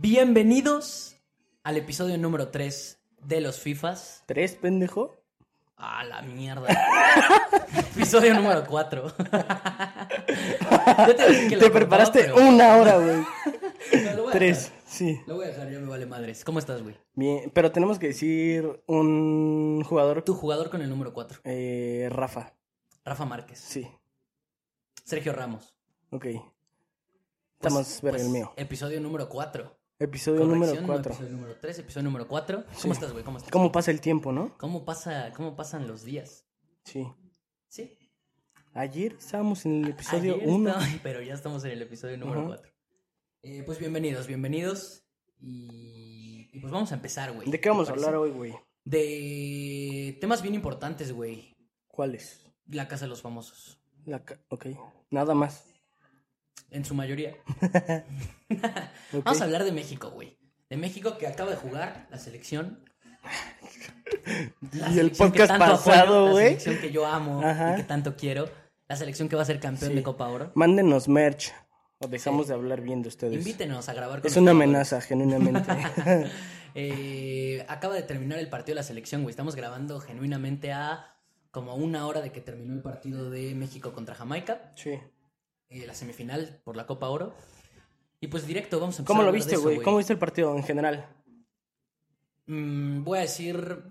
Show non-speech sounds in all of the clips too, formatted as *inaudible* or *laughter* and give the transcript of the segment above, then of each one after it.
Bienvenidos al episodio número 3 de los FIFAs. ¿Tres, pendejo? Ah, la mierda. *laughs* episodio número 4. te, preparaste una hora, güey. *laughs* No, Tres, sí. Lo voy a dejar, ya me vale madres. ¿Cómo estás, güey? Bien, pero tenemos que decir un jugador. Tu jugador con el número 4. Eh, Rafa. Rafa Márquez. Sí, Sergio Ramos. ok. Pues- Estamos ver pues, el mío. Episodio número 4. Episodio número 4. Episodio número 3, episodio número 4. ¿Cómo Sí. estás, güey? ¿Cómo estás? ¿Cómo pasa el tiempo, no? ¿Cómo, pasa, ¿Cómo pasan los días? Sí. Sí. Ayer estábamos en el episodio Ayer 1. estaba- *laughs* pero ya estamos en el episodio número Ujú. 4. pues bienvenidos, bienvenidos. Y, y pues vamos a empezar, güey. ¿De qué vamos ¿Te a hablar hoy, güey? De temas bien importantes, güey. ¿Cuáles? La casa de los famosos. La ca- ok. Nada más. En su mayoría. *laughs* Vamos a hablar de México, güey. De México que acaba de jugar la selección. *laughs* La Y el podcast pasado, La güey. selección que yo amo Ajá. y que tanto quiero. La selección que va a ser campeón Sí. de Copa Oro. Mándenos merch. O dejamos de hablar bien de ustedes. Invítenos a grabar con Es una amenaza, genuinamente. *laughs* Eh, acaba de terminar el partido de la selección, güey. Estamos grabando genuinamente a como una hora de que terminó el partido de México contra Jamaica, sí. Eh, la semifinal por la Copa Oro. Y pues directo, vamos a empezar ¿Cómo lo viste, güey? ¿Cómo viste el partido en general? Mm, voy a decir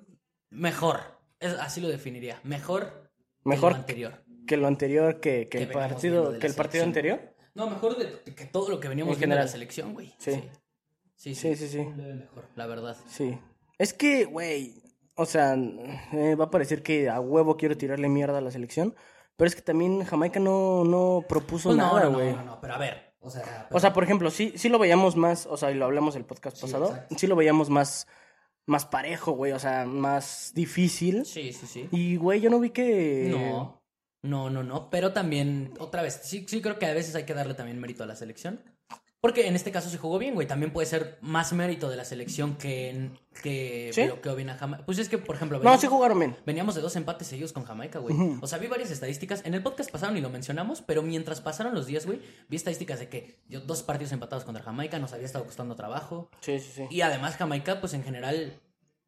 mejor. Es- así lo definiría. Mejor, Mejor que lo anterior. que lo anterior, que, que Que el partido, de que la el partido selección. anterior. No, mejor de, que todo lo que veníamos En viendo de la selección, güey. Sí. Sí, Sí, sí, sí. Mejor, la verdad. Sí. Es que, güey, o sea, eh, va a parecer que a huevo quiero tirarle mierda a la selección, pero es que también Jamaica no, no propuso Pues no, nada, no, güey. no, no, no, pero a ver. O sea, O sea, por ejemplo, sí, sí lo veíamos más, o sea, y lo hablamos el podcast Sí, pasado, exacto. sí lo veíamos más, más parejo, güey, o sea, más difícil. sí, sí, sí. Y, güey, yo no vi que... No, no, no, no. Pero también, otra vez, sí, sí creo que a veces hay que darle también mérito a la selección. Porque en este caso se jugó bien, güey. También puede ser más mérito de la selección que, que ¿Sí? bloqueó bien a Jamaica. Pues es que, por ejemplo, No, veníamos, sí jugaron bien. veníamos de dos empates seguidos con Jamaica, güey. O sea, vi varias estadísticas. En el podcast pasaron y lo mencionamos, pero mientras pasaron los días, güey, vi estadísticas de que yo, dos partidos empatados contra Jamaica nos había estado costando trabajo. Sí, sí, sí. Y además Jamaica, pues en general,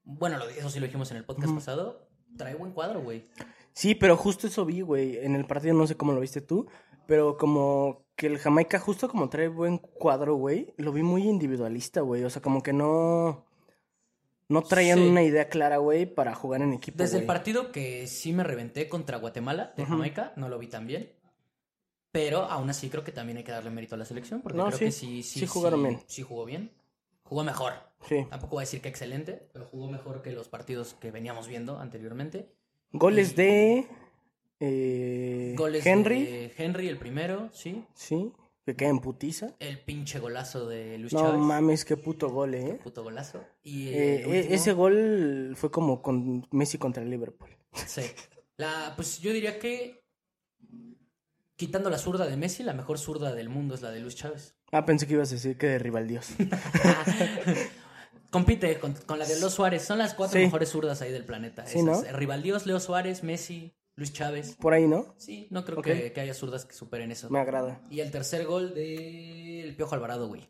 bueno, eso sí lo dijimos en el podcast pasado, trae buen cuadro, güey. Sí, pero justo eso vi, güey. En el partido no sé cómo lo viste tú, pero como que el Jamaica, justo como trae buen cuadro, güey, lo vi muy individualista, güey. O sea, como que no. No traían Sí. una idea clara, güey, para jugar en equipo. Desde el partido que sí me reventé contra Guatemala de. Jamaica, no lo vi tan bien. Pero aún así creo que también hay que darle mérito a la selección, porque No, creo sí, que sí, sí, sí jugaron bien. Sí jugó bien. Jugó mejor. Sí. Tampoco voy a decir que excelente, pero jugó mejor que los partidos que veníamos viendo anteriormente. Goles Y- de. Eh, Goles Henry. de Henry, el primero, sí. Sí. Que queda en putiza. El pinche golazo de Luis No Chávez. mames, qué puto gol, eh. Puto golazo. Y Eh, el último- ese gol fue como con Messi contra el Liverpool. Sí. La, pues yo diría que quitando la zurda de Messi, la mejor zurda del mundo es la de Luis Chávez. Ah, pensé que ibas a decir que de rival Dios. *laughs* Compite con, con la de Leo Suárez. Son las cuatro Sí. mejores zurdas ahí del planeta. Sí, Esas. ¿no? Rivaldíos, Leo Suárez, Messi, Luis Chávez. Por ahí, ¿no? Sí, no creo que, que haya zurdas que superen eso. Me agrada. Y el tercer gol del Piojo Alvarado, güey.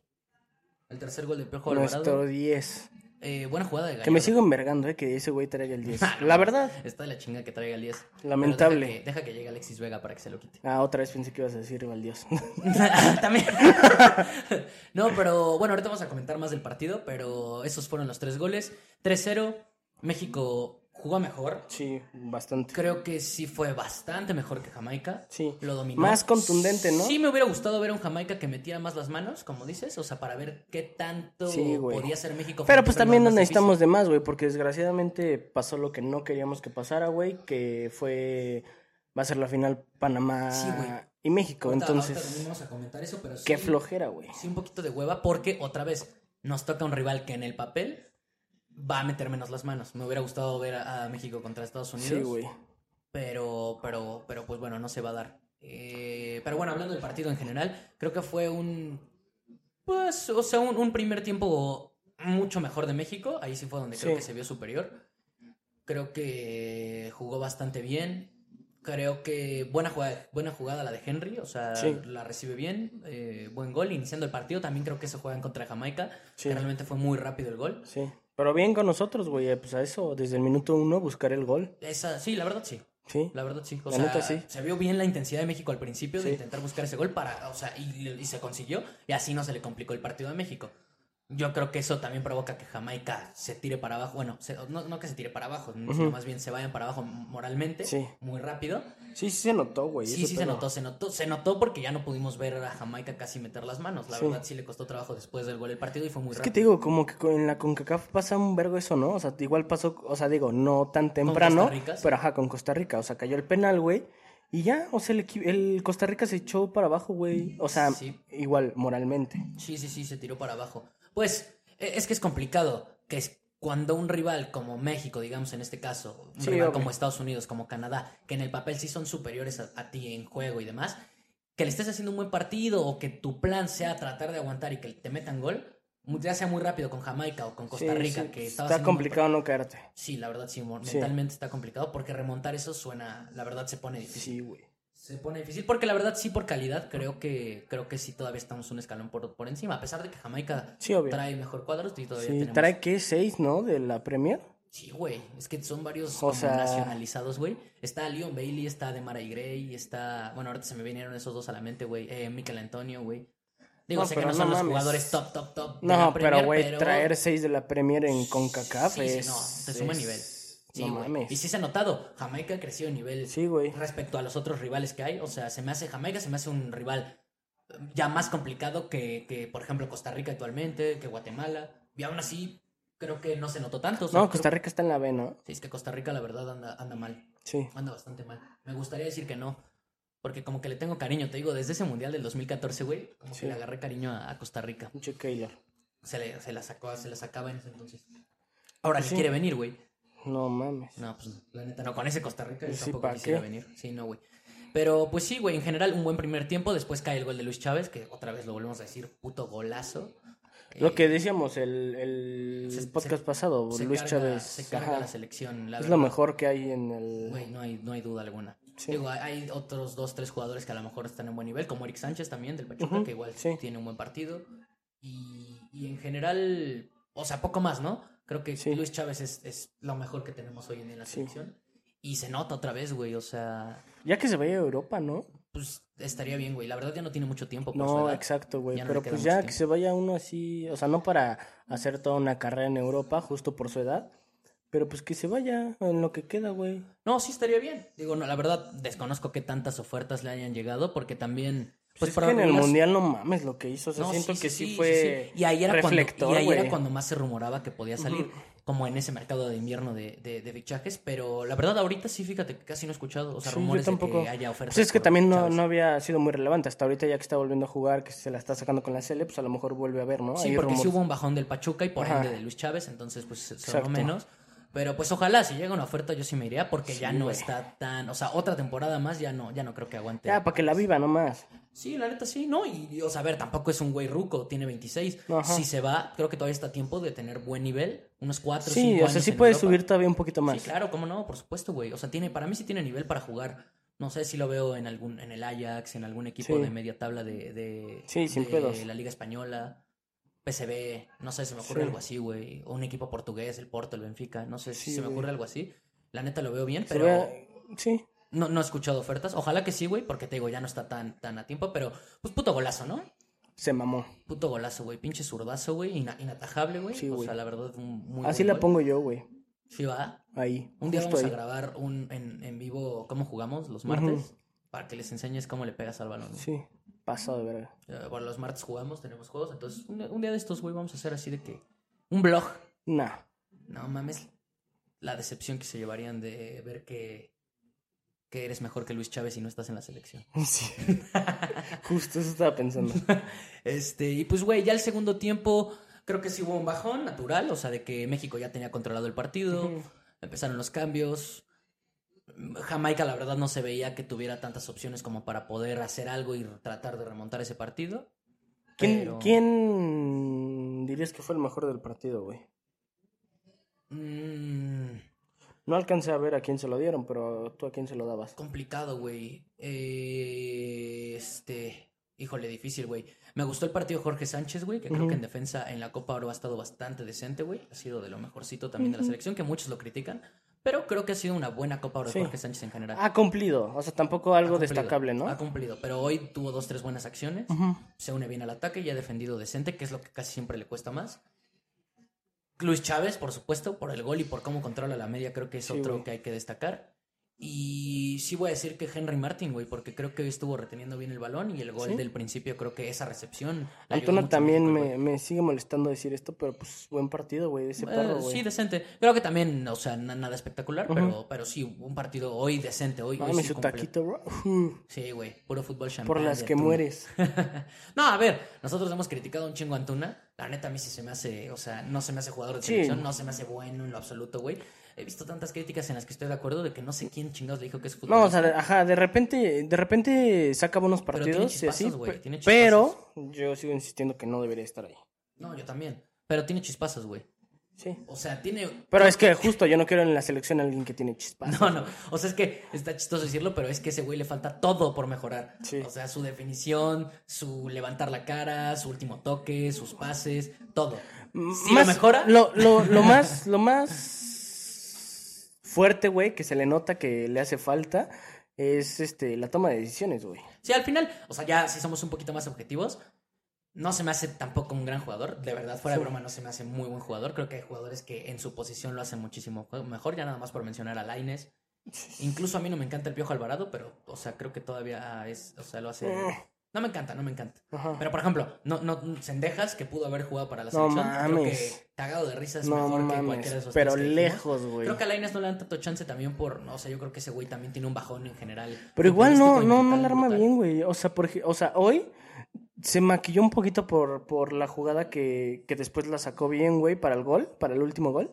El tercer gol del Piojo Alvarado. Nuestro 10. Eh, buena jugada de Gallardo. Que me sigo envergando, eh, que ese güey traiga el 10. *laughs* La verdad. Está de la chinga que traiga el 10. Lamentable. Deja que, deja que llegue Alexis Vega para que se lo quite. Ah, otra vez pensé que ibas a decir rival Dios. *laughs* También. *laughs* no, pero bueno, ahorita vamos a comentar más del partido, pero esos fueron los tres goles. 3-0, México jugó mejor. sí, bastante. Creo que sí fue bastante mejor que Jamaica. Sí. Lo dominó. Más contundente, ¿no? Sí, me hubiera gustado ver a un Jamaica que metiera más las manos, como dices, o sea, para ver qué tanto Sí, podía ser México. Pero pues también nos necesitamos de más, güey, porque desgraciadamente pasó lo que no queríamos que pasara, güey, que fue va a ser la final Panamá Sí, y México, entonces vamos a comentar eso, pero sí, qué flojera, güey. sí un poquito de hueva porque otra vez nos toca un rival que en el papel va a meter menos las manos. Me hubiera gustado ver a, a México contra Estados Unidos. Sí, güey. pero, pero, pero pues bueno, no se va a dar. Eh, pero bueno, hablando del partido en general, creo que fue un, pues, o sea, un, un primer tiempo mucho mejor de México. Ahí sí fue donde creo Sí. que se vio superior. Creo que jugó bastante bien. Creo que buena jugada, buena jugada la de Henry, o sea, Sí. la recibe bien, eh, buen gol, iniciando el partido. También creo que se juega en contra de Jamaica. Sí. Realmente fue muy rápido el gol. Sí. Pero bien con nosotros, güey. Pues a eso, desde el minuto uno, buscar el gol. Esa, sí, la verdad sí. Sí. La verdad sí. O La sea, neta, sí. se vio bien la intensidad de México al principio de intentar buscar ese gol para, o sea, y, y se consiguió y así no se le complicó el partido a México. Yo creo que eso también provoca que Jamaica se tire para abajo. Bueno, se- no, no que se tire para abajo, sino más bien se vayan para abajo moralmente, Sí. muy rápido. Sí, sí se notó, güey. Sí, sí se notó, se notó, se notó porque ya no pudimos ver a Jamaica casi meter las manos. La Sí. verdad sí le costó trabajo después del gol el partido y fue muy Es que rápido. te digo, como que con- en la CONCACAF pasa un vergo eso, ¿no? O sea, igual pasó, o sea, digo, no tan temprano, Costa Rica, pero ajá, con Costa Rica. O sea, cayó el penal, güey. Y ya, o sea, el, el Costa Rica se echó para abajo, güey. O sea, Sí. igual, moralmente. Sí, sí, sí, se tiró para abajo. Pues e- es que es complicado que es cuando un rival como México, digamos en este caso, un Sí, rival como Estados Unidos, como Canadá, que en el papel sí son superiores a, a ti en juego y demás, que le estés haciendo un buen partido o que tu plan sea tratar de aguantar y que te metan gol, ya sea muy rápido con Jamaica o con Costa Sí, Rica, sí, que Está complicado no caerte. Sí, la verdad Sí. mentalmente está complicado porque remontar eso suena, la verdad se pone difícil. Sí, güey. Se pone difícil porque la verdad sí por calidad creo que creo que sí todavía estamos un escalón por, por encima, a pesar de que Jamaica Sí, trae mejor cuadros y todavía Sí, tenemos... trae que seis, ¿no? De la Premier. Sí, güey, es que son varios O como sea- nacionalizados, güey. Está Leon Bailey, está Demara y Gray, está... Bueno, ahorita se me vinieron esos dos a la mente, güey. Eh, Mikel Antonio, güey. Digo, No, sé que no son no los mames. jugadores top, top, top de No, pero güey, pero- traer seis de la Premier en CONCACAF Sí, sí, es... no, te suma es- nivel. Sí, no güey. mames. Y sí se ha notado, Jamaica ha crecido a nivel Sí, güey. respecto a los otros rivales que hay. O sea, se me hace Jamaica, se me hace un rival eh, ya más complicado que, que, por ejemplo, Costa Rica actualmente, que Guatemala. Y aún así, creo que no se notó tanto. o sea, No, Costa Rica está en la B, ¿no? Sí, es que Costa Rica, la verdad, anda, anda mal. Sí. Anda bastante mal. Me gustaría decir que no. Porque como que le tengo cariño, te digo, desde ese mundial del 2014, güey, como Sí. que le agarré cariño a, a Costa Rica. Pinche Keylor. Se, le, se la sacó, se la sacaba en ese entonces. Ahora Pues ni sí. quiere venir, güey. No mames. No, pues la neta, no, con ese Costa Rica yo Sí, tampoco ¿pa' quisiera qué? venir. Sí, no, güey. Pero pues sí, güey, en general un buen primer tiempo. Después cae el gol de Luis Chávez, que otra vez lo volvemos a decir, puto golazo. Lo Eh, que decíamos el, el se- podcast se- pasado, se Luis carga- Chávez. Se carga ajá, la selección. la es lo mejor que hay en el. Güey, no hay, no hay duda alguna. Sí. Digo, hay- otros dos, tres jugadores que a lo mejor están en buen nivel, como Eric Sánchez también del Pachuca, que igual sí. tiene un buen partido. Y, y en general, o sea, poco más, ¿no? Creo que Sí. Luis Chávez es, es lo mejor que tenemos hoy en la Sí. selección. Y se nota otra vez, güey, o sea, Ya que se vaya a Europa, ¿no? pues estaría bien, güey. La verdad ya no tiene mucho tiempo. Por su No, edad. exacto, güey. no Pero pues ya que se vaya uno así, o sea, no para hacer toda una carrera en Europa, justo por su edad. Pero pues que se vaya en lo que queda, güey. No, sí estaría bien. Digo, no, la verdad desconozco qué tantas ofertas le hayan llegado, porque también... Pues, es para que en el mundial no mames lo que hizo. O sea, No, siento sí, que sí, sí, sí, fue sí, sí. Y ahí era cuando, y ahí güey. era cuando más se rumoraba que podía salir, como en ese mercado de invierno de, de, de fichajes. Pero la verdad, ahorita sí, fíjate que casi no he escuchado. O sea, Sí, rumores de que haya ofertas. Pues es que también no, no había sido muy relevante. Hasta ahorita ya que está volviendo a jugar, que se la está sacando con la Sele, pues a lo mejor vuelve a ver, ¿no? Sí, porque sí rumores. hubo un bajón del Pachuca y por Ajá. ende de Luis Chávez, entonces pues Exacto. menos. Pero pues ojalá, si llega una oferta yo sí me iría porque ya Sí, no güey. está tan... O sea, otra temporada más ya no, ya no creo que aguante. Ya, para que la viva nomás. Sí, la neta sí, ¿no? Y, y, o sea, a ver, tampoco es un güey ruco, tiene 26. Ajá. Si se va, creo que todavía está a tiempo de tener buen nivel, unos 4 o 5 Sí, años. o sea, sí puede Europa. subir todavía un poquito más. Sí, claro, cómo no, por supuesto, güey. O sea, tiene, para mí sí tiene nivel para jugar. No sé si lo veo en algún, en el Ajax, en algún equipo Sí. de media tabla de, de, Sí, sin de pedos. la Liga Española, PSV, no sé, se me ocurre Sí. algo así, güey. O un equipo portugués, el Porto, el Benfica, no sé Sí, si se me güey. ocurre algo así. La neta lo veo bien, pero Sí, no, no he escuchado ofertas. Ojalá que sí, güey, porque te digo, ya no está tan, tan a tiempo, pero pues puto golazo, ¿no? se mamó. Puto golazo, güey. Pinche zurdazo, güey. ina- inatajable, güey. Sí, o sea, la verdad, muy Así la gol. pongo yo, güey. Sí, va. Ahí. Un día vamos a grabar un, en, en vivo cómo jugamos los martes. Para que les enseñes cómo le pegas al balón. Sí, pasado de verga. Bueno, los martes jugamos, tenemos juegos. Entonces, un, un día de estos, güey, vamos a hacer así de que. Un blog. Nah. No mames. La decepción que se llevarían de ver que. Que eres mejor que Luis Chávez y no estás en la selección. *laughs* Sí. Justo eso estaba pensando. *laughs* Este, y pues, güey, ya el segundo tiempo, creo que sí hubo un bajón natural, o sea, de que México ya tenía controlado el partido, empezaron los cambios. Jamaica, la verdad, no se veía que tuviera tantas opciones como para poder hacer algo y tratar de remontar ese partido. ¿Quién, Pero- ¿Quién dirías que fue el mejor del partido, güey? Mm, No alcancé a ver a quién se lo dieron, pero tú a quién se lo dabas. Complicado, güey. Eh, este. Híjole, difícil, güey. Me gustó el partido Jorge Sánchez, güey, que creo que en defensa en la Copa Oro ha estado bastante decente, güey. Ha sido de lo mejorcito también de la selección, que muchos lo critican. Pero creo que ha sido una buena Copa Oro de Sí. Jorge Sánchez en general. Ha cumplido, o sea, tampoco algo destacable, ¿no? Ha cumplido, pero hoy tuvo dos, tres buenas acciones. Se une bien al ataque y ha defendido decente, que es lo que casi siempre le cuesta más. Luis Chávez, por supuesto, por el gol y por cómo controla la media, creo que es Sí, otro que hay que destacar. Y sí voy a decir que Henry Martin, güey, porque creo que hoy estuvo reteniendo bien el balón y el gol Sí. del principio, creo que esa recepción. Antuna también me, me sigue molestando decir esto, pero pues buen partido, güey, ese Eh, perro, güey. sí, decente. Creo que también, o sea, na- nada espectacular, pero, pero sí, un partido hoy decente. Hoy, hoy Mami, sí su cumplió. taquito, bro. Sí, güey, puro fútbol champán. por las de que Antuna. mueres. *laughs* no, a ver, nosotros hemos criticado un chingo a Antuna. La neta, a mí sí se me hace, o sea, no se me hace jugador de Sí. selección, no se me hace bueno en lo absoluto, güey. He visto tantas críticas en las que estoy de acuerdo de que no sé quién chingados le dijo que es No, o sea, futbolista. de- ajá, de repente, de repente saca buenos Pero tiene partidos y así, chispazos, pe- tiene pero yo sigo insistiendo que no debería estar ahí. No, yo también. Pero tiene chispazos, güey. Sí. O sea, tiene... Pero es que justo yo no quiero en la selección a alguien que tiene chispas. No, no. O sea, es que está chistoso decirlo, pero es que ese güey le falta todo por mejorar. Sí. O sea, su definición, su levantar la cara, su último toque, sus pases, todo. Si Más- lo mejora, Lo, lo, lo *laughs* más, lo más fuerte, güey, que se le nota que le hace falta es este la toma de decisiones, güey. Sí, al final, o sea, ya si somos un poquito más objetivos, no se me hace tampoco un gran jugador. De verdad, fuera de broma, no se me hace muy buen jugador. Creo que hay jugadores que en su posición lo hacen muchísimo mejor. Ya nada más por mencionar a Laines. Incluso a mí no me encanta el Piojo Alvarado, pero, o sea, creo que todavía es, o sea, lo hace. Eh. No me encanta, no me encanta. Ajá. Pero, por ejemplo, no, no, Sendejas, que pudo haber jugado para la No selección. Creo mames. que cagado de risa es no mejor que cualquiera de esos pero tres que dijimos. lejos, güey. Creo que a Lainez no le dan tanto chance también por, no sé, yo creo que ese güey también tiene un bajón en general. Pero igual no, no, no la arma brutal. bien, güey. O sea, por, o sea, hoy se maquilló un poquito por, por la jugada que, que después la sacó bien, güey, para el gol, para el último gol.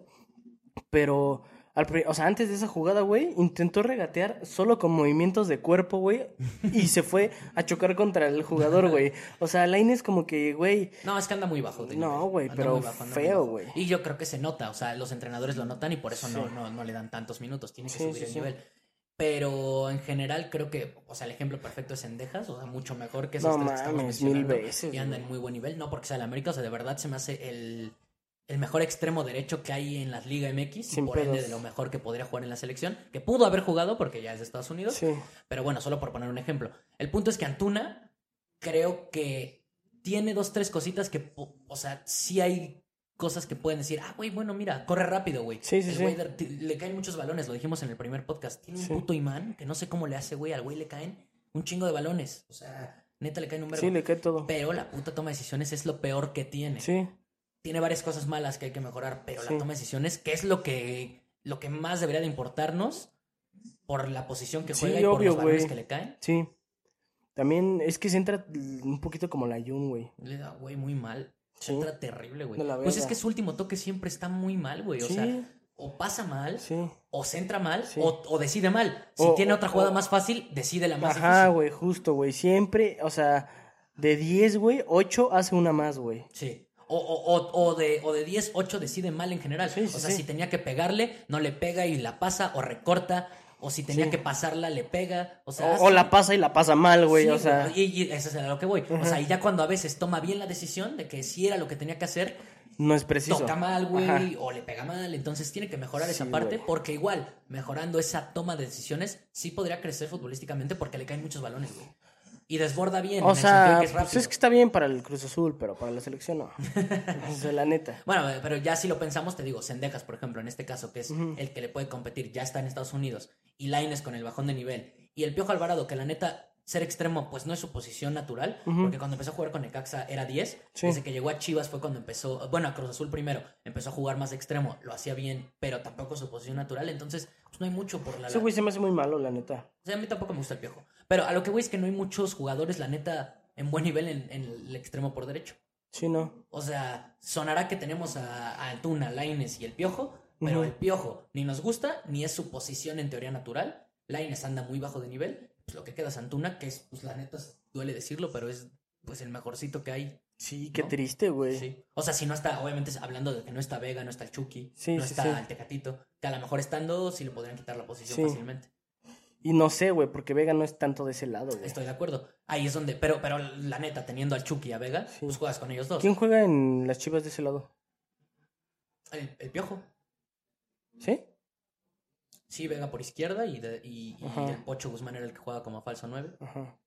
Pero, al o sea, antes de esa jugada, güey, intentó regatear solo con movimientos de cuerpo, güey, y se fue a chocar contra el jugador, güey. O sea, Laine es como que, güey, No, es que anda muy bajo. No, güey, pero bajo, feo, güey. Y yo creo que se nota, o sea, los entrenadores lo notan y por eso no, Sí. no, no le dan tantos minutos, tiene que Sí, subir sí, el nivel. Pero en general creo que, o sea, el ejemplo perfecto es Sendejas, o sea, mucho mejor que No esos tres que estamos mencionando, veces, Y anda en muy buen nivel, no porque sea el América, o sea, de verdad se me hace el, el mejor extremo derecho que hay en las Liga MX, y Sin por ende de lo mejor que podría jugar en la selección, que pudo haber jugado porque ya es de Estados Unidos, sí. pero bueno, solo por poner un ejemplo. El punto es que Antuna creo que tiene dos, tres cositas que, o sea, sí hay cosas que pueden decir, ah, güey, bueno, mira, corre rápido, güey. Sí, sí, El sí. güey t- le caen muchos balones, lo dijimos en el primer podcast. Tiene un Sí. puto imán que no sé cómo le hace, güey, al güey le caen un chingo de balones. O sea, neta le caen un verbo. Sí, le cae todo. Pero la puta toma de decisiones es lo peor que tiene. Sí. Tiene varias cosas malas que hay que mejorar, pero Sí. la toma de decisiones, que es lo que, lo que más debería de importarnos por la posición que Sí, juega y por obvio, los balones que le caen. Sí. También es que se entra un poquito como la Jun, güey. Le da, güey, muy mal. Sí. Entra terrible, güey. Pues es que su último toque siempre está muy mal, güey. O sea, o pasa mal, o se entra mal, o, o decide mal. Si O- tiene otra jugada o- más fácil, decide la más Ajá, difícil. güey, justo, güey. Siempre, o sea, de 10, güey, 8 hace una más, güey. Sí. O, o, o, o de, o de 10, 8 decide mal en general. Sí, sí, o sea, sí. si tenía que pegarle, no le pega y la pasa, o recorta. O si tenía que pasarla, le pega. O sea, o la pasa y la pasa mal, güey, o sea. Y, y eso es a lo que voy. O sea, y ya cuando a veces toma bien la decisión de que sí era lo que tenía que hacer, No es preciso. toca mal, güey, o le pega mal, entonces tiene que mejorar esa parte, güey. porque igual, mejorando esa toma de decisiones, sí podría crecer futbolísticamente porque le caen muchos balones, güey. Y desborda bien, en O sea, que es pues es que está bien para el Cruz Azul, pero para la selección no. *laughs* o sea, la neta. Bueno, eh, pero ya si lo pensamos, te digo, Sendejas, por ejemplo, en este caso, que es el que le puede competir, ya está en Estados Unidos, y Laines con el bajón de nivel, y el Piojo Alvarado, que la neta, ser extremo, pues no es su posición natural, porque cuando empezó a jugar con Necaxa era 10, Sí. desde que llegó a Chivas fue cuando empezó, bueno, a Cruz Azul primero, empezó a jugar más de extremo, lo hacía bien, pero tampoco su posición natural, entonces, pues no hay mucho por la... Ese güey se me hace muy malo, la neta. O sea, a mí tampoco me gusta el Piojo, pero a lo que voy es que no hay muchos jugadores, la neta, en buen nivel en, en el extremo por derecho. Sí, no. O sea, sonará que tenemos a, a Antuna, Laines y el Piojo, pero el Piojo ni nos gusta, ni es su posición en teoría natural. Laines anda muy bajo de nivel. Pues lo que queda es Antuna, que es, pues la neta, duele decirlo, pero es pues el mejorcito que hay Sí, qué ¿no? triste, güey. Sí. O sea, si no está, obviamente hablando de que no está Vega, no está el Chucky, Sí, no sí, está el Tecatito, que a lo mejor estando sí le podrían quitar la posición fácilmente. Y no sé, güey, porque Vega no es tanto de ese lado, güey. Estoy de acuerdo. Ahí es donde, pero, pero la neta, teniendo al Chucky y a Vega, pues juegas con ellos dos. ¿Quién juega en las chivas de ese lado? El, el Piojo. ¿Sí? Sí, Vega por izquierda y, de- y, y el Pocho Guzmán era el que juega como falso 9. Ajá.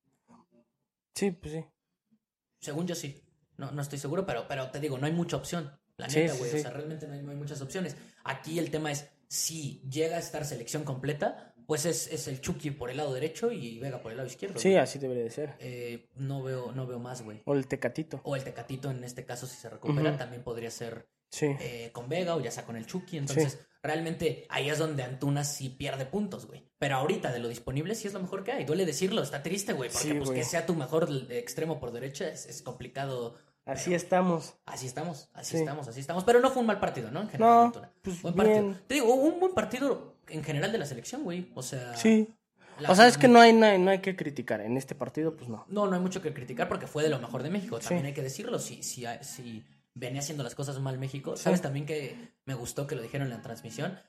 Sí, pues sí. Según yo sí. No, no estoy seguro, pero, pero te digo, no hay mucha opción. La neta, sí, güey. sí. O sea, realmente no hay, no hay muchas opciones. Aquí el tema es, si llega a estar selección completa, pues es, es el Chucky por el lado derecho y Vega por el lado izquierdo. Sí, así debería de ser. Eh, no, veo, no veo más, güey. O el Tecatito. O el Tecatito en este caso, si se recupera, también podría ser eh, con Vega o ya sea con el Chucky. Entonces, realmente ahí es donde Antuna sí pierde puntos, güey. Pero ahorita de lo disponible sí es lo mejor que hay. Duele decirlo, está triste, güey. Porque pues que sea tu mejor extremo por derecha es, es complicado. Así estamos. Así estamos, así Sí. estamos, así estamos. Pero no fue un mal partido, ¿no? En general, No, pues buen bien. partido. Te digo, un buen partido en general de la selección, güey. O sea. Sí. la- O sea, es que no hay, no hay, no hay que criticar. En este partido, pues no. No, no hay mucho que criticar porque fue de lo mejor de México. También Sí. hay que decirlo. Si, si, si venía haciendo las cosas mal México, ¿sabes también que me gustó que lo dijeron en la transmisión?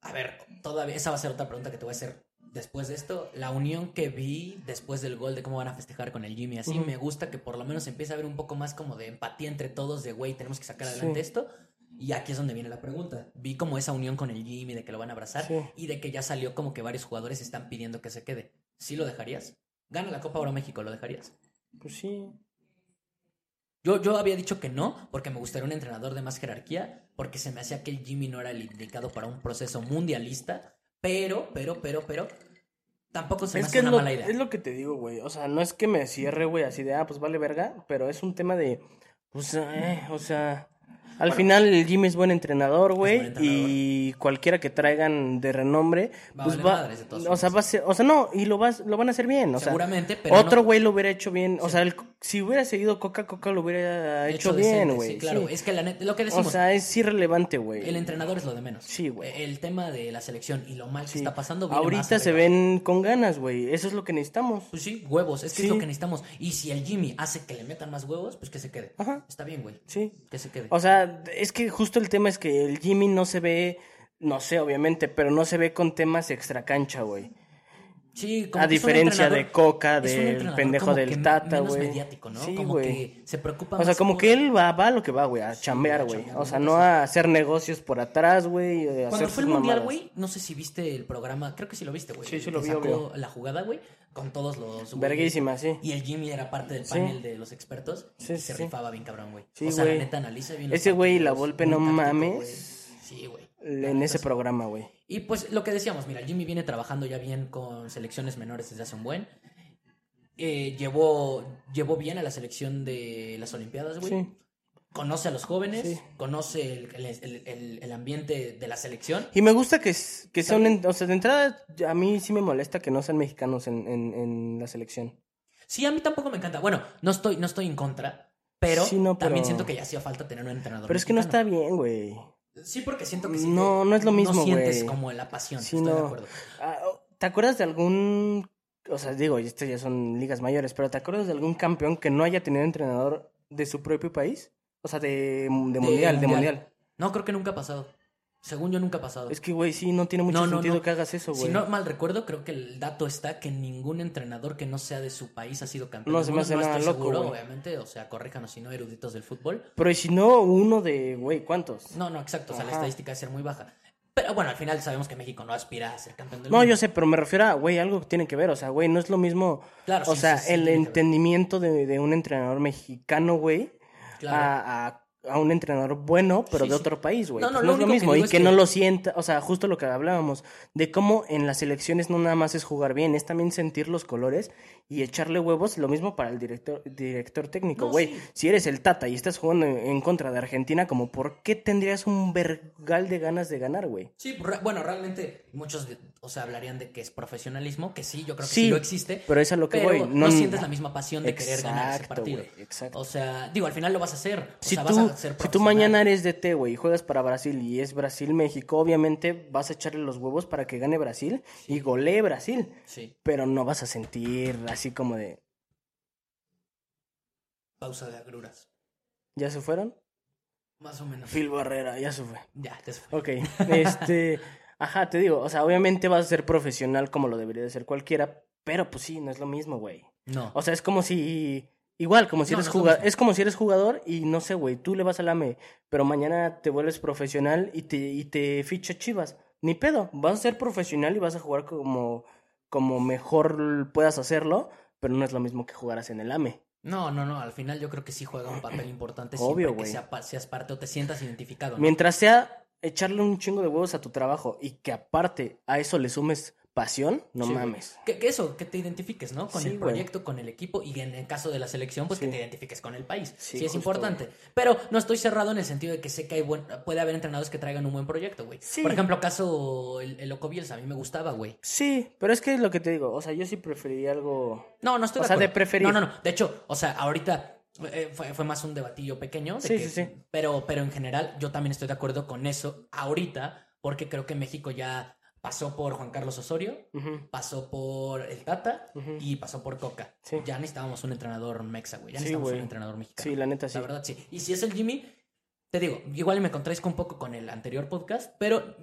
A ver, todavía, esa va a ser otra pregunta que te voy a hacer después de esto. La unión que vi después del gol de cómo van a festejar con el Jimmy, así me gusta que por lo menos empiece a haber un poco más como de empatía entre todos, de güey, tenemos que sacar Sí. adelante esto. Y aquí es donde viene la pregunta. Vi como esa unión con el Jimmy, de que lo van a abrazar Sí. y de que ya salió como que varios jugadores están pidiendo que se quede. ¿Sí lo dejarías? Gana la Copa Oro México, ¿lo dejarías? Pues sí. Yo, yo había dicho que no, porque me gustaría un entrenador de más jerarquía, porque se me hacía que el Jimmy no era el indicado para un proceso mundialista, pero, pero, pero, pero, tampoco se me Es hace que es una lo, mala idea. es lo que te digo, güey. O sea, no es que me cierre, güey, así de, ah, pues vale verga. Pero es un tema de, pues, eh, o sea... Al Bueno. final el Jimmy es buen entrenador, güey, y cualquiera que traigan de renombre, Va a pues va, madres de o sea, va a ser, o sea, no, y lo vas, lo van a hacer bien, o sea, Seguramente, pero otro no- güey lo hubiera hecho bien, o sea, el- si hubiera seguido Coca Coca lo hubiera hecho, bien, güey. Sí, claro, sí. es que la lo que O decimos, sea, es irrelevante, güey. el entrenador es lo de menos. Sí, güey. El tema de la selección y lo mal que está pasando. más Ahorita se ven con ganas, güey. Eso es lo que necesitamos. Pues sí, huevos, es que es lo que necesitamos. Y si el Jimmy hace que le metan más huevos, pues que se quede. Ajá. Está bien, güey. Sí. Que se quede. O sea, es que justo el tema es que el Jimmy no se ve, no sé, obviamente, pero no se ve con temas extra cancha, güey. Sí, como A diferencia de Coca, del pendejo como del que Tata, güey. mediático, ¿no? Sí, como güey. que se preocupa O sea, más como por- que él va, va a lo que va, güey, a chambear, a güey. chambear, O sea, no a hacer negocios por atrás, güey. Cuando fue el mundial, güey, no sé si viste el programa, creo que sí lo viste, güey. Sí, sí lo vi, sacó la jugada, güey, con todos los. Verguísima, sí. Y el Jimmy era parte del Sí. panel de los expertos. Sí, y sí, se sí. rifaba bien cabrón, güey. Sí, o sea, la neta analiza bien Ese güey la muy no mames. Sí, güey. En ese programa, güey. Y pues lo que decíamos, mira, Jimmy viene trabajando ya bien con selecciones menores desde hace un buen. Eh, llevó, llevó bien a la selección de las Olimpiadas, güey. Sí. Conoce a los jóvenes, Sí. conoce el, el- el- el- el ambiente de la selección. Y me gusta que, que sean, o sea, de entrada, a mí sí me molesta que no sean mexicanos en, en, en la selección. Sí, a mí tampoco me encanta. Bueno, no estoy, no estoy en contra, pero, Sí, no, también siento que ya hacía falta tener un entrenador. Pero es que no está bien, güey. Sí, porque siento que sí No, no es lo mismo, No sientes güey. como la pasión, Sí, estoy de no. acuerdo. Ah, ¿Te acuerdas de algún, o sea, digo, estas ya son ligas mayores, pero ¿te acuerdas de algún campeón que no haya tenido entrenador de su propio país? O sea, de, de mundial, de mundial. No, creo que nunca ha pasado. Según yo, nunca ha pasado. Es que, güey, sí, no tiene mucho No, no, sentido no. que hagas eso, Si güey. no mal recuerdo, creo que el dato está que ningún entrenador que no sea de su país ha sido campeón. No se me hace no nada estoy loco, seguro, obviamente, o sea, corríjanos si no eruditos del fútbol. Pero si no, uno de, güey, ¿cuántos? No, no, exacto, o sea, la estadística debe ser muy baja. Pero bueno, al final sabemos que México no aspira a ser campeón del No, mundo. yo sé, pero me refiero a, güey, algo que tiene que ver. O sea, güey, no es lo mismo. Claro, o sí, sea, sí, sí, el entendimiento de, de un entrenador mexicano, güey, Claro. a, a, a un entrenador bueno, pero Sí, de sí. otro país, güey. No, no, Pues lo es lo que mismo. y que, no lo sienta. O sea, justo lo que hablábamos. De cómo en las elecciones no nada más es jugar bien, es también sentir los colores y echarle huevos. Lo mismo para el director, director técnico, No, güey. sí. Si eres el Tata y estás jugando en, contra de Argentina, como, ¿por qué tendrías un vergal de ganas de ganar, güey? Sí, re- bueno, realmente muchos, o sea, hablarían de que es profesionalismo, que sí, yo creo que Sí, lo existe. pero es a lo que voy, No, no- sientes la misma pasión de querer ganar ese partido. exacto. O sea, digo, al final lo vas a hacer. O Si sea, tú, vas a ser si tú mañana eres DT, güey, y juegas para Brasil y es Brasil-México, obviamente vas a echarle los huevos para que gane Brasil y golee Brasil. Sí. Pero no vas a sentir así como de. Pausa de agruras. ¿Ya se fueron? Más o menos. Phil Barrera, ya se fue. Ya, ya se fue. Ok, este, *laughs* ajá, te digo, o sea, obviamente vas a ser profesional como lo debería de ser cualquiera, pero pues sí, no es lo mismo, güey. No. O sea, es como si, igual, como si No, eres no jugador, es como si eres jugador y no sé, güey, tú le vas al AME, pero mañana te vuelves profesional y te, y te ficha Chivas. Ni pedo, vas a ser profesional y vas a jugar como, como mejor puedas hacerlo, pero no es lo mismo que jugaras en el AME. No, no, no. Al final yo creo que sí juega un papel importante Obvio, siempre güey. que sea seas parte o te sientas identificado. ¿no? Mientras sea echarle un chingo de huevos a tu trabajo y que aparte a eso le sumes pasión, no Sí, mames. Que, que eso, que te identifiques, ¿no? Con Sí, el güey. proyecto, con el equipo y en el caso de la selección, pues que te identifiques con el país. Sí, es importante. Pero no estoy cerrado en el sentido de que sé que hay buen, puede haber entrenadores que traigan un buen proyecto, güey. Sí. Por ejemplo, caso el, el Loco Bielsa, a mí me gustaba, güey. Sí, pero es que es lo que te digo, o sea, yo sí preferiría algo... No, no estoy O de sea, de acuerdo. preferir. No, no, no. De hecho, o sea, ahorita eh, fue, fue más un debatillo pequeño. de Sí, que- sí, sí. Pero, pero en general, yo también estoy de acuerdo con eso ahorita, porque creo que México ya pasó por Juan Carlos Osorio, pasó por el Tata y pasó por Coca. Sí. Ya necesitábamos un entrenador mexa, güey. Ya Sí, necesitamos güey. un entrenador mexicano. Sí, la neta sí. La verdad, sí. Y si es el Jimmy, te digo, igual me contradizco un poco con el anterior podcast, pero